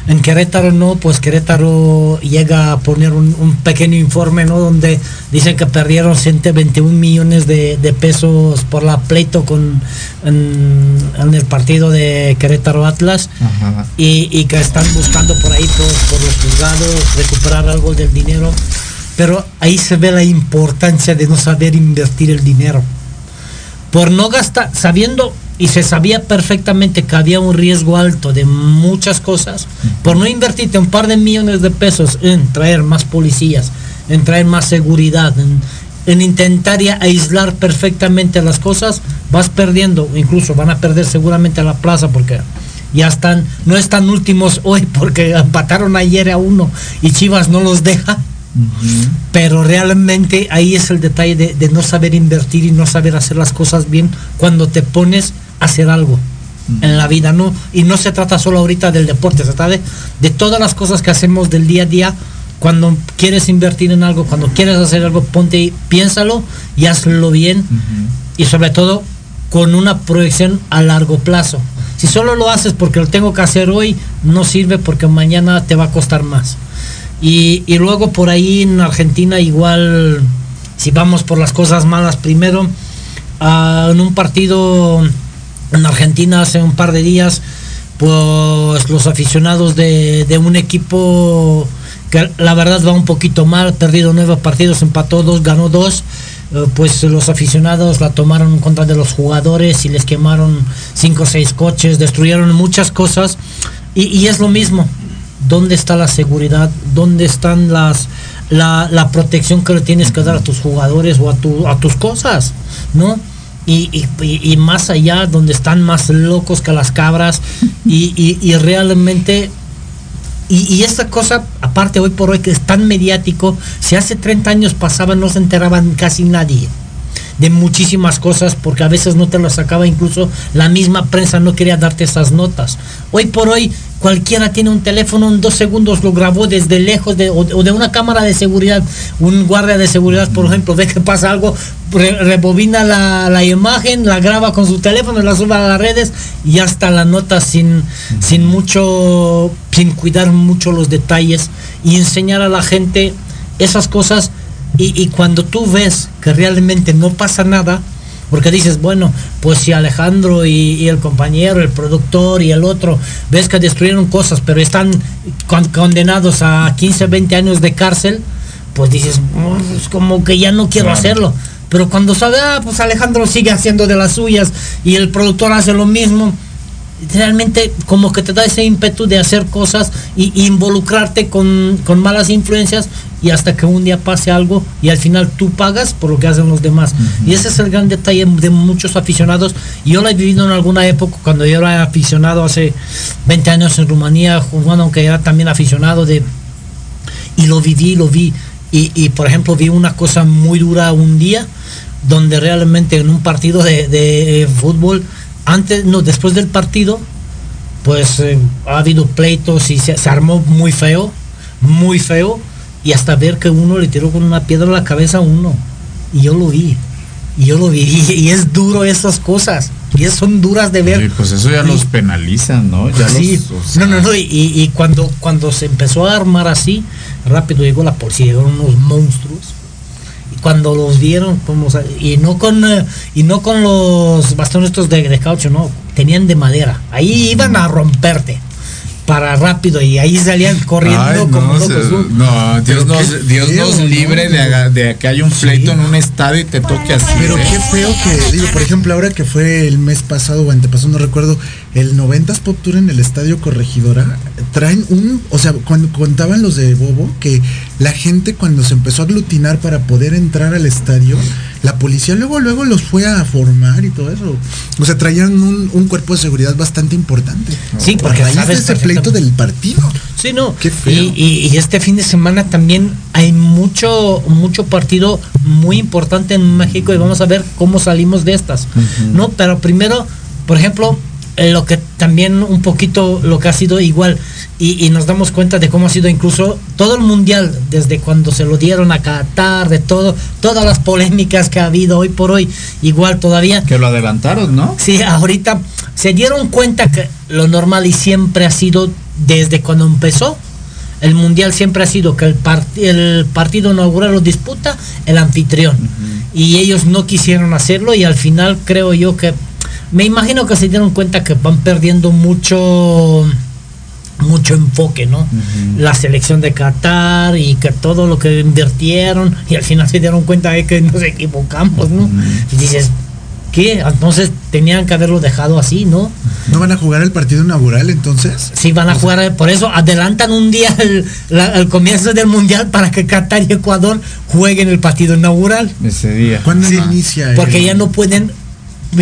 en Querétaro, ¿no? Pues Querétaro llega a poner un, un pequeño informe, ¿no? Donde dicen que perdieron 121 millones de, de pesos por la pleito con en, en el partido de Querétaro Atlas Ajá. y, y que están buscando por ahí por, por los juzgados recuperar algo del dinero. Pero ahí se ve la importancia de no saber invertir el dinero. Por no gastar, sabiendo y se sabía perfectamente que había un riesgo alto de muchas cosas, por no invertirte un par de millones de pesos en traer más policías, en traer más seguridad, en, en intentar ya aislar perfectamente las cosas, vas perdiendo, incluso van a perder seguramente la plaza porque ya están, no están últimos hoy porque empataron ayer a uno y Chivas no los deja. Pero realmente ahí es el detalle de, de no saber invertir y no saber hacer las cosas bien cuando te pones hacer algo en la vida, ¿no? Y no se trata solo ahorita del deporte, se trata de, de todas las cosas que hacemos del día a día. Cuando quieres invertir en algo, cuando quieres hacer algo, ponte y piénsalo y hazlo bien. Y sobre todo con una proyección a largo plazo. Si solo lo haces porque lo tengo que hacer hoy, no sirve porque mañana te va a costar más. Y, y luego por ahí en Argentina igual, si vamos por las cosas malas primero, ah, en un partido en Argentina hace un par de días, pues los aficionados de, un equipo que la verdad va un poquito mal, perdido nueve partidos, empató dos, ganó dos, eh, pues los aficionados la tomaron en contra de los jugadores y les quemaron cinco o seis coches, destruyeron muchas cosas y, es lo mismo. ¿Dónde está la seguridad? ¿Dónde están las la, la protección que le tienes que dar a tus jugadores o a, tu, a tus cosas? ¿No? Y, y- y- más allá, donde están más locos que las cabras y, y- realmente y, y esta cosa, aparte hoy por hoy que es tan mediático, si hace 30 años pasaba no se enteraban casi nadie de muchísimas cosas porque a veces no te lo sacaba incluso la misma prensa no quería darte esas notas. Hoy por hoy cualquiera tiene un teléfono en dos segundos lo grabó desde lejos de, o, o de una cámara de seguridad, un guardia de seguridad por ejemplo ve que pasa algo, re- rebobina la, la imagen, la graba con su teléfono, la sube a las redes y ya está la nota sin, sin mucho, sin cuidar mucho los detalles y enseñar a la gente esas cosas y, y cuando tú ves que realmente no pasa nada, porque dices, bueno, pues si Alejandro y, y el compañero, el productor y el otro, ves que destruyeron cosas, pero están con- condenados a 15, 20 años de cárcel, pues dices, "Mm, es como que ya no quiero hacerlo. Pero cuando sabe, ah, pues Alejandro sigue haciendo de las suyas y el productor hace lo mismo, realmente como que te da ese ímpetu de hacer cosas y, y involucrarte con, con malas influencias y hasta que un día pase algo y al final tú pagas por lo que hacen los demás. Y ese es el gran detalle de muchos aficionados. Yo lo he vivido en alguna época cuando yo era aficionado hace 20 años en Rumanía, jugando aunque era también aficionado de... Y lo viví, lo vi. Y, y, por ejemplo vi una cosa muy dura un día donde realmente en un partido de, de fútbol antes, no, después del partido, pues eh, ha habido pleitos y se, se armó muy feo, muy feo. y hasta ver que uno le tiró con una piedra a la cabeza a uno. Y yo lo vi. Y yo lo vi. Y es duro esas cosas. Y es- son duras de ver. Pues eso ya los penalizan, ¿no? Ya Sí. los, o sea, no, no, no. Y cuando, cuando se empezó a armar así, rápido llegó la policía, llegaron unos monstruos. Cuando los vieron, y no con eh, y no con los bastones estos de, de caucho, no, tenían de madera. Ahí iban a romperte para rápido y ahí salían corriendo Ay, como no, locos. se- ¿no? Dios nos, Dios feo, nos ¿no? libre de que haya un pleito en un estadio y te toque así. Pero ¿eh? qué feo que, digo, por ejemplo, ahora que fue el mes pasado o antepasado, no recuerdo, el 90s Pop Tour en el Estadio Corregidora, traen un, o sea, cuando contaban los de Bobo, que la gente cuando se empezó a aglutinar para poder entrar al estadio, la policía luego, luego los fue a formar y todo eso. O sea, traían un, un cuerpo de seguridad bastante importante. Sí, A porque raíz de sabes ese pleito del partido. Sí, no. Qué feo. Y, y- y este fin de semana también hay mucho, mucho partido muy importante en México y vamos a ver cómo salimos de estas. No, pero primero, por ejemplo, lo que también un poquito lo que ha sido igual y, y nos damos cuenta de cómo ha sido incluso todo el mundial desde cuando se lo dieron a Qatar de todo todas las polémicas que ha habido hoy por hoy igual todavía Que lo adelantaron, ¿no? Sí, ahorita se dieron cuenta que lo normal y siempre ha sido desde cuando empezó. El mundial siempre ha sido que el, part- el partido inaugural lo disputa el anfitrión. Y ellos no quisieron hacerlo y al final creo yo que me imagino que se dieron cuenta que van perdiendo mucho mucho enfoque, ¿no? La selección de Qatar y que todo lo que invirtieron y al final se dieron cuenta de que nos equivocamos, ¿no? Y dices, ¿qué? Entonces tenían que haberlo dejado así, ¿no? ¿No van a jugar el partido inaugural entonces? Sí, van a jugar, por eso adelantan un día el, la- el comienzo del mundial para que Qatar y Ecuador jueguen el partido inaugural. Ese día. ¿Cuándo inicia? el- Porque ya no pueden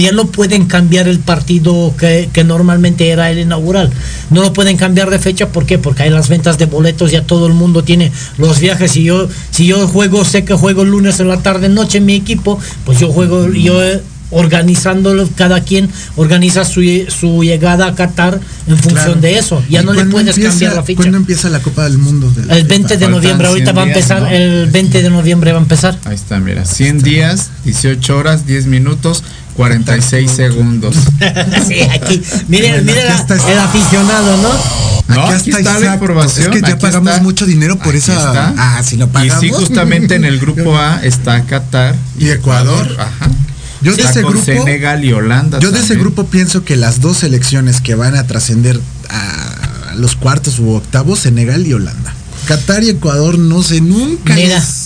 ya no pueden cambiar el partido que, que normalmente era el inaugural. No lo pueden cambiar de fecha, ¿por qué? Porque hay las ventas de boletos, ya todo el mundo tiene los viajes. Si yo, si yo juego, sé que juego el lunes en la tarde noche en mi equipo, pues yo juego, yo eh, organizándolo, cada quien organiza su, su llegada a Qatar en función Claro. de eso. Ya ¿Y no le puedes empieza- cambiar la fecha. ¿Cuándo empieza la Copa del Mundo? del- El 20 de noviembre, ahorita 100 va a días, empezar, ¿no? el 20 de noviembre va a empezar. Ahí está, mira, 100 días, 18 horas, 10 minutos, 46 segundos. sí, aquí, miren, miren el aficionado, ¿no? No, aquí está la información, Es que ya aquí pagamos está. mucho dinero por Aquí esa. está. Ah, si lo Y pagamos. sí, justamente en el grupo A está Qatar Y Ecuador. Ajá. Yo de ese con grupo. Senegal y Holanda. Yo de ese grupo pienso que las dos selecciones que van a trascender a los cuartos u octavos, Senegal y Holanda. Qatar y Ecuador no sé nunca. Mira, les-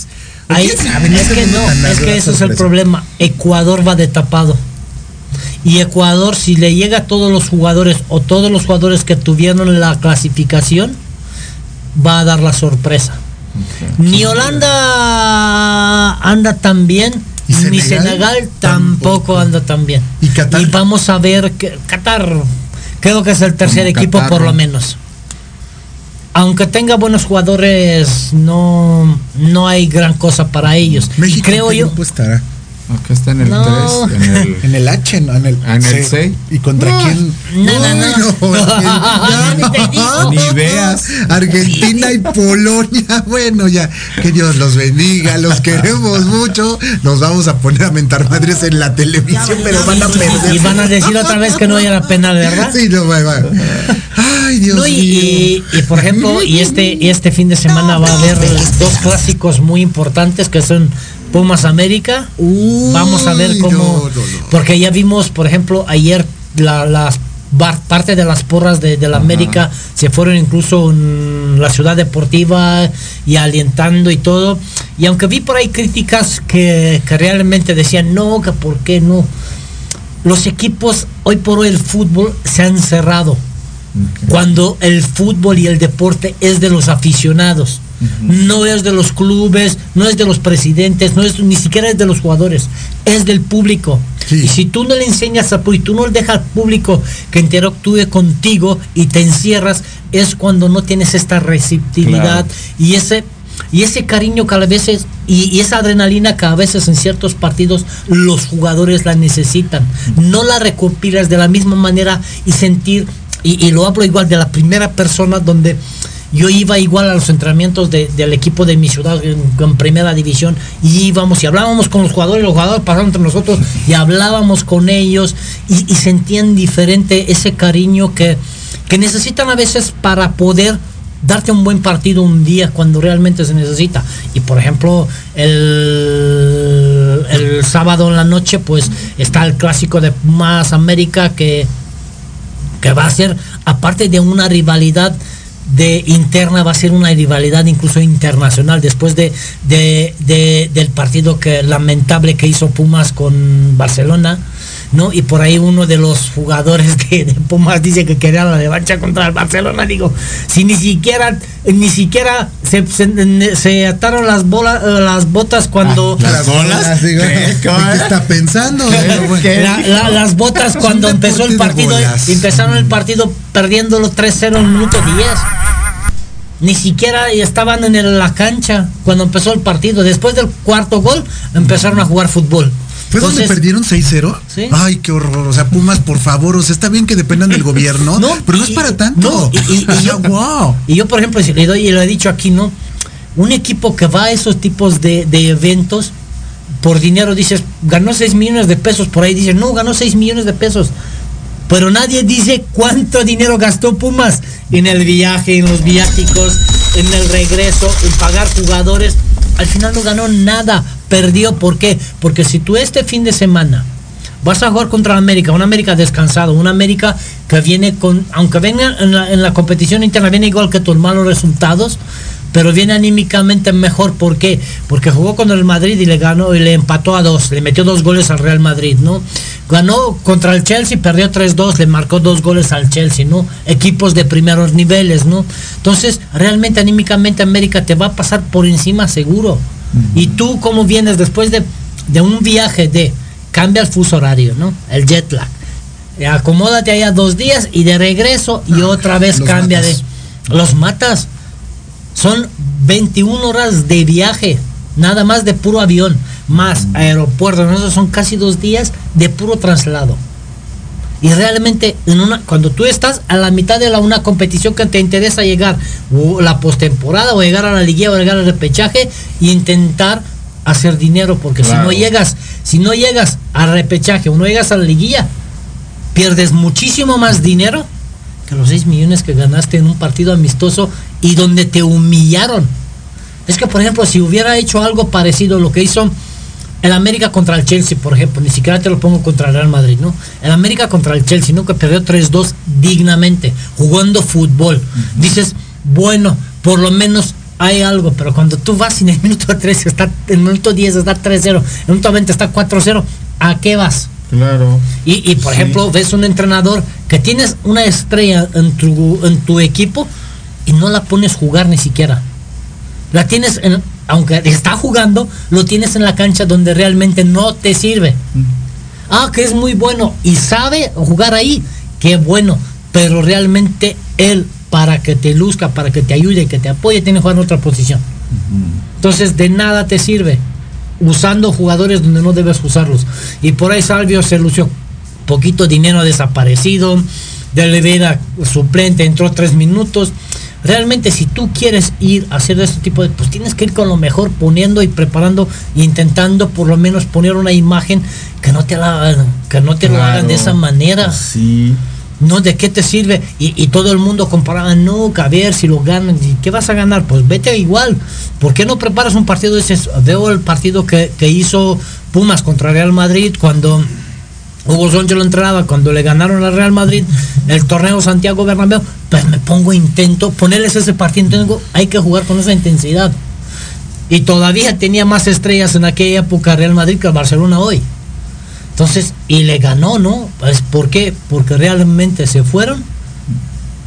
ahí- es que no, es que eso es el problema. Ecuador va de tapado. Y Ecuador, si le llega a todos los jugadores o todos los jugadores que tuvieron la clasificación, va a dar la sorpresa. Ni Holanda anda tan bien, ¿Y ni Senegal? Tampoco anda tan bien. ¿Y Qatar? Y vamos a ver que Qatar, creo que es el tercer Como equipo Qatar, por lo ¿no? menos. Aunque tenga buenos jugadores, no, no hay gran cosa para ellos. México, creo ¿qué yo. grupo estará? Acá está en el No. 3, en el En el H, ¿no? En el, Ah, en el C. C. ¿Y contra No, quién? no, no, Ni veas. Argentina y Polonia. Bueno, ya. Que Dios los bendiga. Los queremos mucho. Nos vamos a poner a mentar madres en la televisión, pero van a perder. Y van a decir otra vez que no era penal, ¿verdad? Sí, no, va, va. Ay, Dios No, y, mío. y- y, por ejemplo, y este, y este fin de semana va a haber dos clásicos muy importantes que son Pumas América. Vamos a ver cómo. no, no, no. Porque ya vimos, por ejemplo, ayer la- las parte de las porras de, de la América se fueron incluso en la ciudad deportiva y alentando y todo. Y aunque vi por ahí críticas que, que realmente decían no, que por qué no. Los equipos, hoy por hoy el fútbol se han cerrado cuando el fútbol y el deporte es de los aficionados. No es de los clubes, no es de los presidentes, no es ni siquiera es de los jugadores, es del público. Sí. Y si tú no le enseñas a y tú no le dejas al público que interactúe contigo y te encierras, es cuando no tienes esta receptividad Claro. y ese y ese cariño que a veces y, y esa adrenalina que a veces en ciertos partidos los jugadores la necesitan. No la recopilas de la misma manera y sentir, y, y lo hablo igual de la primera persona donde yo iba igual a los entrenamientos de- del equipo de mi ciudad en, primera división y íbamos y hablábamos con los jugadores, los jugadores pasaban entre nosotros y hablábamos con ellos y, y sentían diferente ese cariño que, que necesitan a veces para poder darte un buen partido un día cuando realmente se necesita. Y por ejemplo, el, el sábado en la noche, pues está el clásico de Más América que, que va a ser, aparte de una rivalidad de interna, va a ser una rivalidad incluso internacional después de, de- de- del partido que lamentable que hizo Pumas con Barcelona. ¿No? Y por ahí uno de los jugadores de, de Pumas dice que quería la revancha contra el Barcelona. Digo, si ni siquiera, ni siquiera se, se- se ataron las bolas, eh, las botas cuando. ¿Las bolas? Digo, ¿Qué está pensando? La- la- las botas cuando empezó el partido, bolas. empezaron el partido perdiéndolo 3-0 en el minuto 10. Ni siquiera estaban en la cancha cuando empezó el partido. Después del cuarto gol empezaron a jugar fútbol. ¿Fue donde Entonces- perdieron 6-0? Sí. Ay, qué horror. O sea, Pumas, por favor, o sea, está bien que dependan del gobierno, pero no es para tanto. No, y, yo, wow. y yo, por ejemplo, si le doy, y lo he dicho aquí, ¿no? Un equipo que va a esos tipos de, de eventos, por dinero dices, ganó 6 millones de pesos, por ahí dicen, no, ganó 6 millones de pesos. Pero nadie dice cuánto dinero gastó Pumas en el viaje, en los viáticos, en el regreso, en pagar jugadores. Al final no ganó nada, perdió. ¿Por qué? Porque si tú este fin de semana vas a jugar contra América, una América descansado, una América que viene con, aunque venga en la, en la competición interna, viene igual que tus malos resultados, pero viene anímicamente mejor. ¿Por qué? Porque jugó con el Madrid y le ganó y le empató a dos, le metió dos goles al Real Madrid, ¿no? Ganó contra el Chelsea, perdió 3-2, le marcó dos goles al Chelsea, ¿no? Equipos de primeros niveles, ¿no? Entonces, realmente anímicamente América te va a pasar por encima seguro. Y tú, ¿cómo vienes después de, de un viaje de cambia el fuso horario, ¿no? El jet lag. Acomódate allá dos días y de regreso y otra vez cambia matas. de. Los matas. Son 21 horas de viaje, nada más de puro avión, más aeropuerto. ¿no? Esos son casi dos días de puro traslado. Y realmente, en una, cuando tú estás a la mitad de la, una competición que te interesa llegar, o la postemporada, o llegar a la liguilla, o llegar al repechaje, y intentar hacer dinero, porque si no llegas, si no llegas al repechaje o no llegas a la liguilla, pierdes muchísimo más dinero que los 6 millones que ganaste en un partido amistoso y donde te humillaron. Es que, por ejemplo, si hubiera hecho algo parecido a lo que hizo el América contra el Chelsea, por ejemplo, ni siquiera te lo pongo contra el Real Madrid, ¿no? El América contra el Chelsea, ¿no? Que perdió 3-2 dignamente, jugando fútbol. Dices, bueno, por lo menos hay algo, pero cuando tú vas en el minuto 3 está, en el minuto 10 está 3-0, en el minuto 20 está 4-0, ¿a qué vas? Claro. Y, y, por Sí. ejemplo, ves un entrenador que tienes una estrella en tu, en tu equipo y no la pones jugar ni siquiera. La tienes, en, aunque está jugando, lo tienes en la cancha donde realmente no te sirve. Ah, que es muy bueno y sabe jugar ahí, qué bueno, pero realmente él, para que te luzca, para que te ayude, que te apoye, tiene que jugar en otra posición. Entonces de nada te sirve usando jugadores donde no debes usarlos. Y por ahí Salvio se lució poquito dinero desaparecido, de Levera suplente entró tres minutos. Realmente si tú quieres ir a hacer este tipo de, pues tienes que ir con lo mejor poniendo y preparando e intentando por lo menos poner una imagen que no te la que no te lo hagan de esa manera. Sí. No, ¿de qué te sirve? Y, y todo el mundo comparaba, no, ver si lo ganan, ¿y ¿qué vas a ganar? Pues vete igual. ¿Por qué no preparas un partido ese? Veo el partido que, que hizo Pumas contra Real Madrid cuando Hugo Sánchez lo entrenaba, cuando le ganaron al Real Madrid el torneo Santiago Bernabéu, pues me pongo intento, ponerles ese partido, tengo, hay que jugar con esa intensidad. Y todavía tenía más estrellas en aquella época Real Madrid que el Barcelona hoy. Entonces, y le ganó, ¿no? Pues, ¿Por qué? Porque realmente se fueron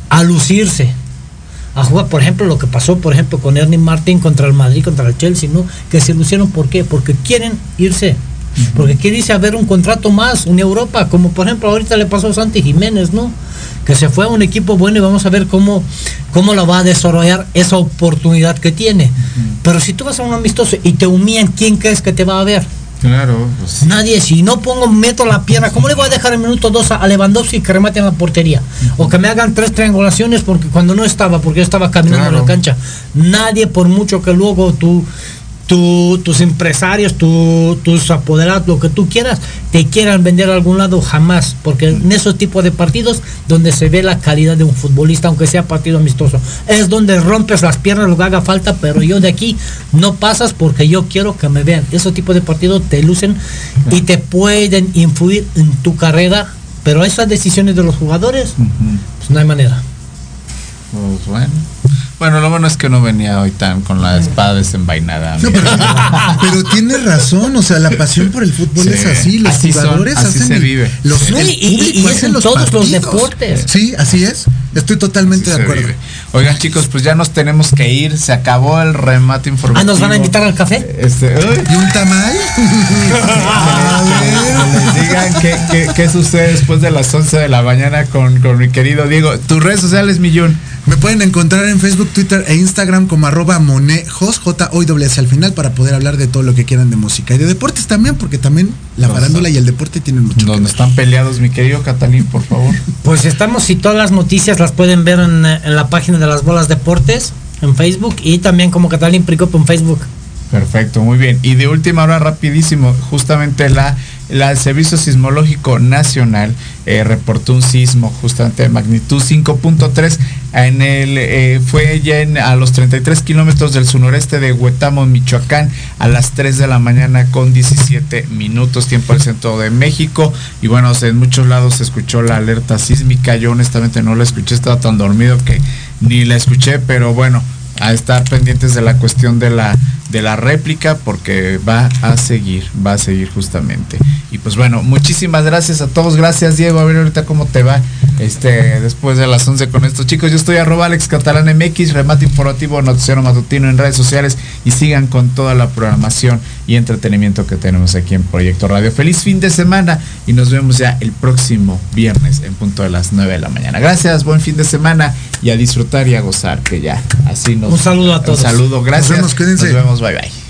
a lucirse. A jugar, por ejemplo, lo que pasó, por ejemplo, con Ernie Martin contra el Madrid, contra el Chelsea, ¿no? Que se lucieron, ¿por qué? Porque quieren irse. Porque quiere irse a ver un contrato más, una Europa, como por ejemplo ahorita le pasó a Santi Jiménez, ¿no? Que se fue a un equipo bueno y vamos a ver cómo, cómo la va a desarrollar esa oportunidad que tiene. Pero si tú vas a un amistoso y te humillan, ¿quién crees que te va a ver? Claro, pues. Nadie, si no pongo, meto la pierna, ¿cómo le voy a dejar el minuto dos a a Lewandowski que remate en la portería? O que me hagan tres triangulaciones porque cuando no estaba, porque yo estaba caminando en la cancha. Nadie, por mucho que luego tú, tus empresarios, tú- tus apoderados, lo que tú quieras, te quieran vender a algún lado, jamás. Porque en esos tipos de partidos donde se ve la calidad de un futbolista, aunque sea partido amistoso, es donde rompes las piernas, lo que haga falta, pero yo de aquí no pasas porque yo quiero que me vean. Esos tipos de partidos te lucen y te pueden influir en tu carrera, pero esas decisiones de los jugadores, pues no hay manera. Pues bueno. Bueno, lo bueno es que no venía hoy tan con la espada desenvainada. Pero tiene razón, o sea, la pasión por el fútbol Sí, es así, los así son, jugadores así hacen se el- vive. Los, No, y- y- en los todos los deportes. Sí, así es. Estoy totalmente de acuerdo. vive. Oigan, chicos, pues ya nos tenemos que ir. Se acabó el remate informativo. Ah, ¿nos van a invitar al café? Este. ¿Y un tamal? Que les digan qué, qué, qué sucede después de las 11 de la mañana con, con mi querido Diego. Tus redes sociales, Millón. Me pueden encontrar en Facebook, Twitter e Instagram como arroba monejos, j o w s al final para poder hablar de todo lo que quieran de música y de deportes también, porque también la farándula y el deporte tienen mucho. Donde están peleados, mi querido Catalín, por favor. Pues estamos y todas las noticias las pueden ver en, eh, en la página de las bolas deportes en Facebook y también como Catalín Pricop en Facebook. Perfecto, muy bien. Y de última hora, rapidísimo, justamente la, el Servicio Sismológico Nacional eh, reportó un sismo justamente de magnitud 5.3 en el eh, fue ya a los 33 kilómetros del surnoreste de Huetamo, Michoacán, a las 3 de la mañana con 17 minutos, tiempo del centro de México. Y bueno, en muchos lados se escuchó la alerta sísmica. Yo honestamente no la escuché, estaba tan dormido que ni la escuché, pero bueno, a estar pendientes de la cuestión de la de la réplica porque va a seguir, va a seguir justamente. Y pues bueno, muchísimas gracias a todos, gracias Diego, a ver ahorita cómo te va este después de las 11 con estos chicos. Yo estoy arroba Alex Catalán MX, remate informativo, noticiero matutino en redes sociales y sigan con toda la programación y entretenimiento que tenemos aquí en Proyecto Radio. Feliz fin de semana y nos vemos ya el próximo viernes en punto de las 9 de la mañana. Gracias, buen fin de semana y a disfrutar y a gozar que ya así nos Un saludo a todos. Un saludo, gracias. Nos vemos, cuídense. Nos vemos, bye bye.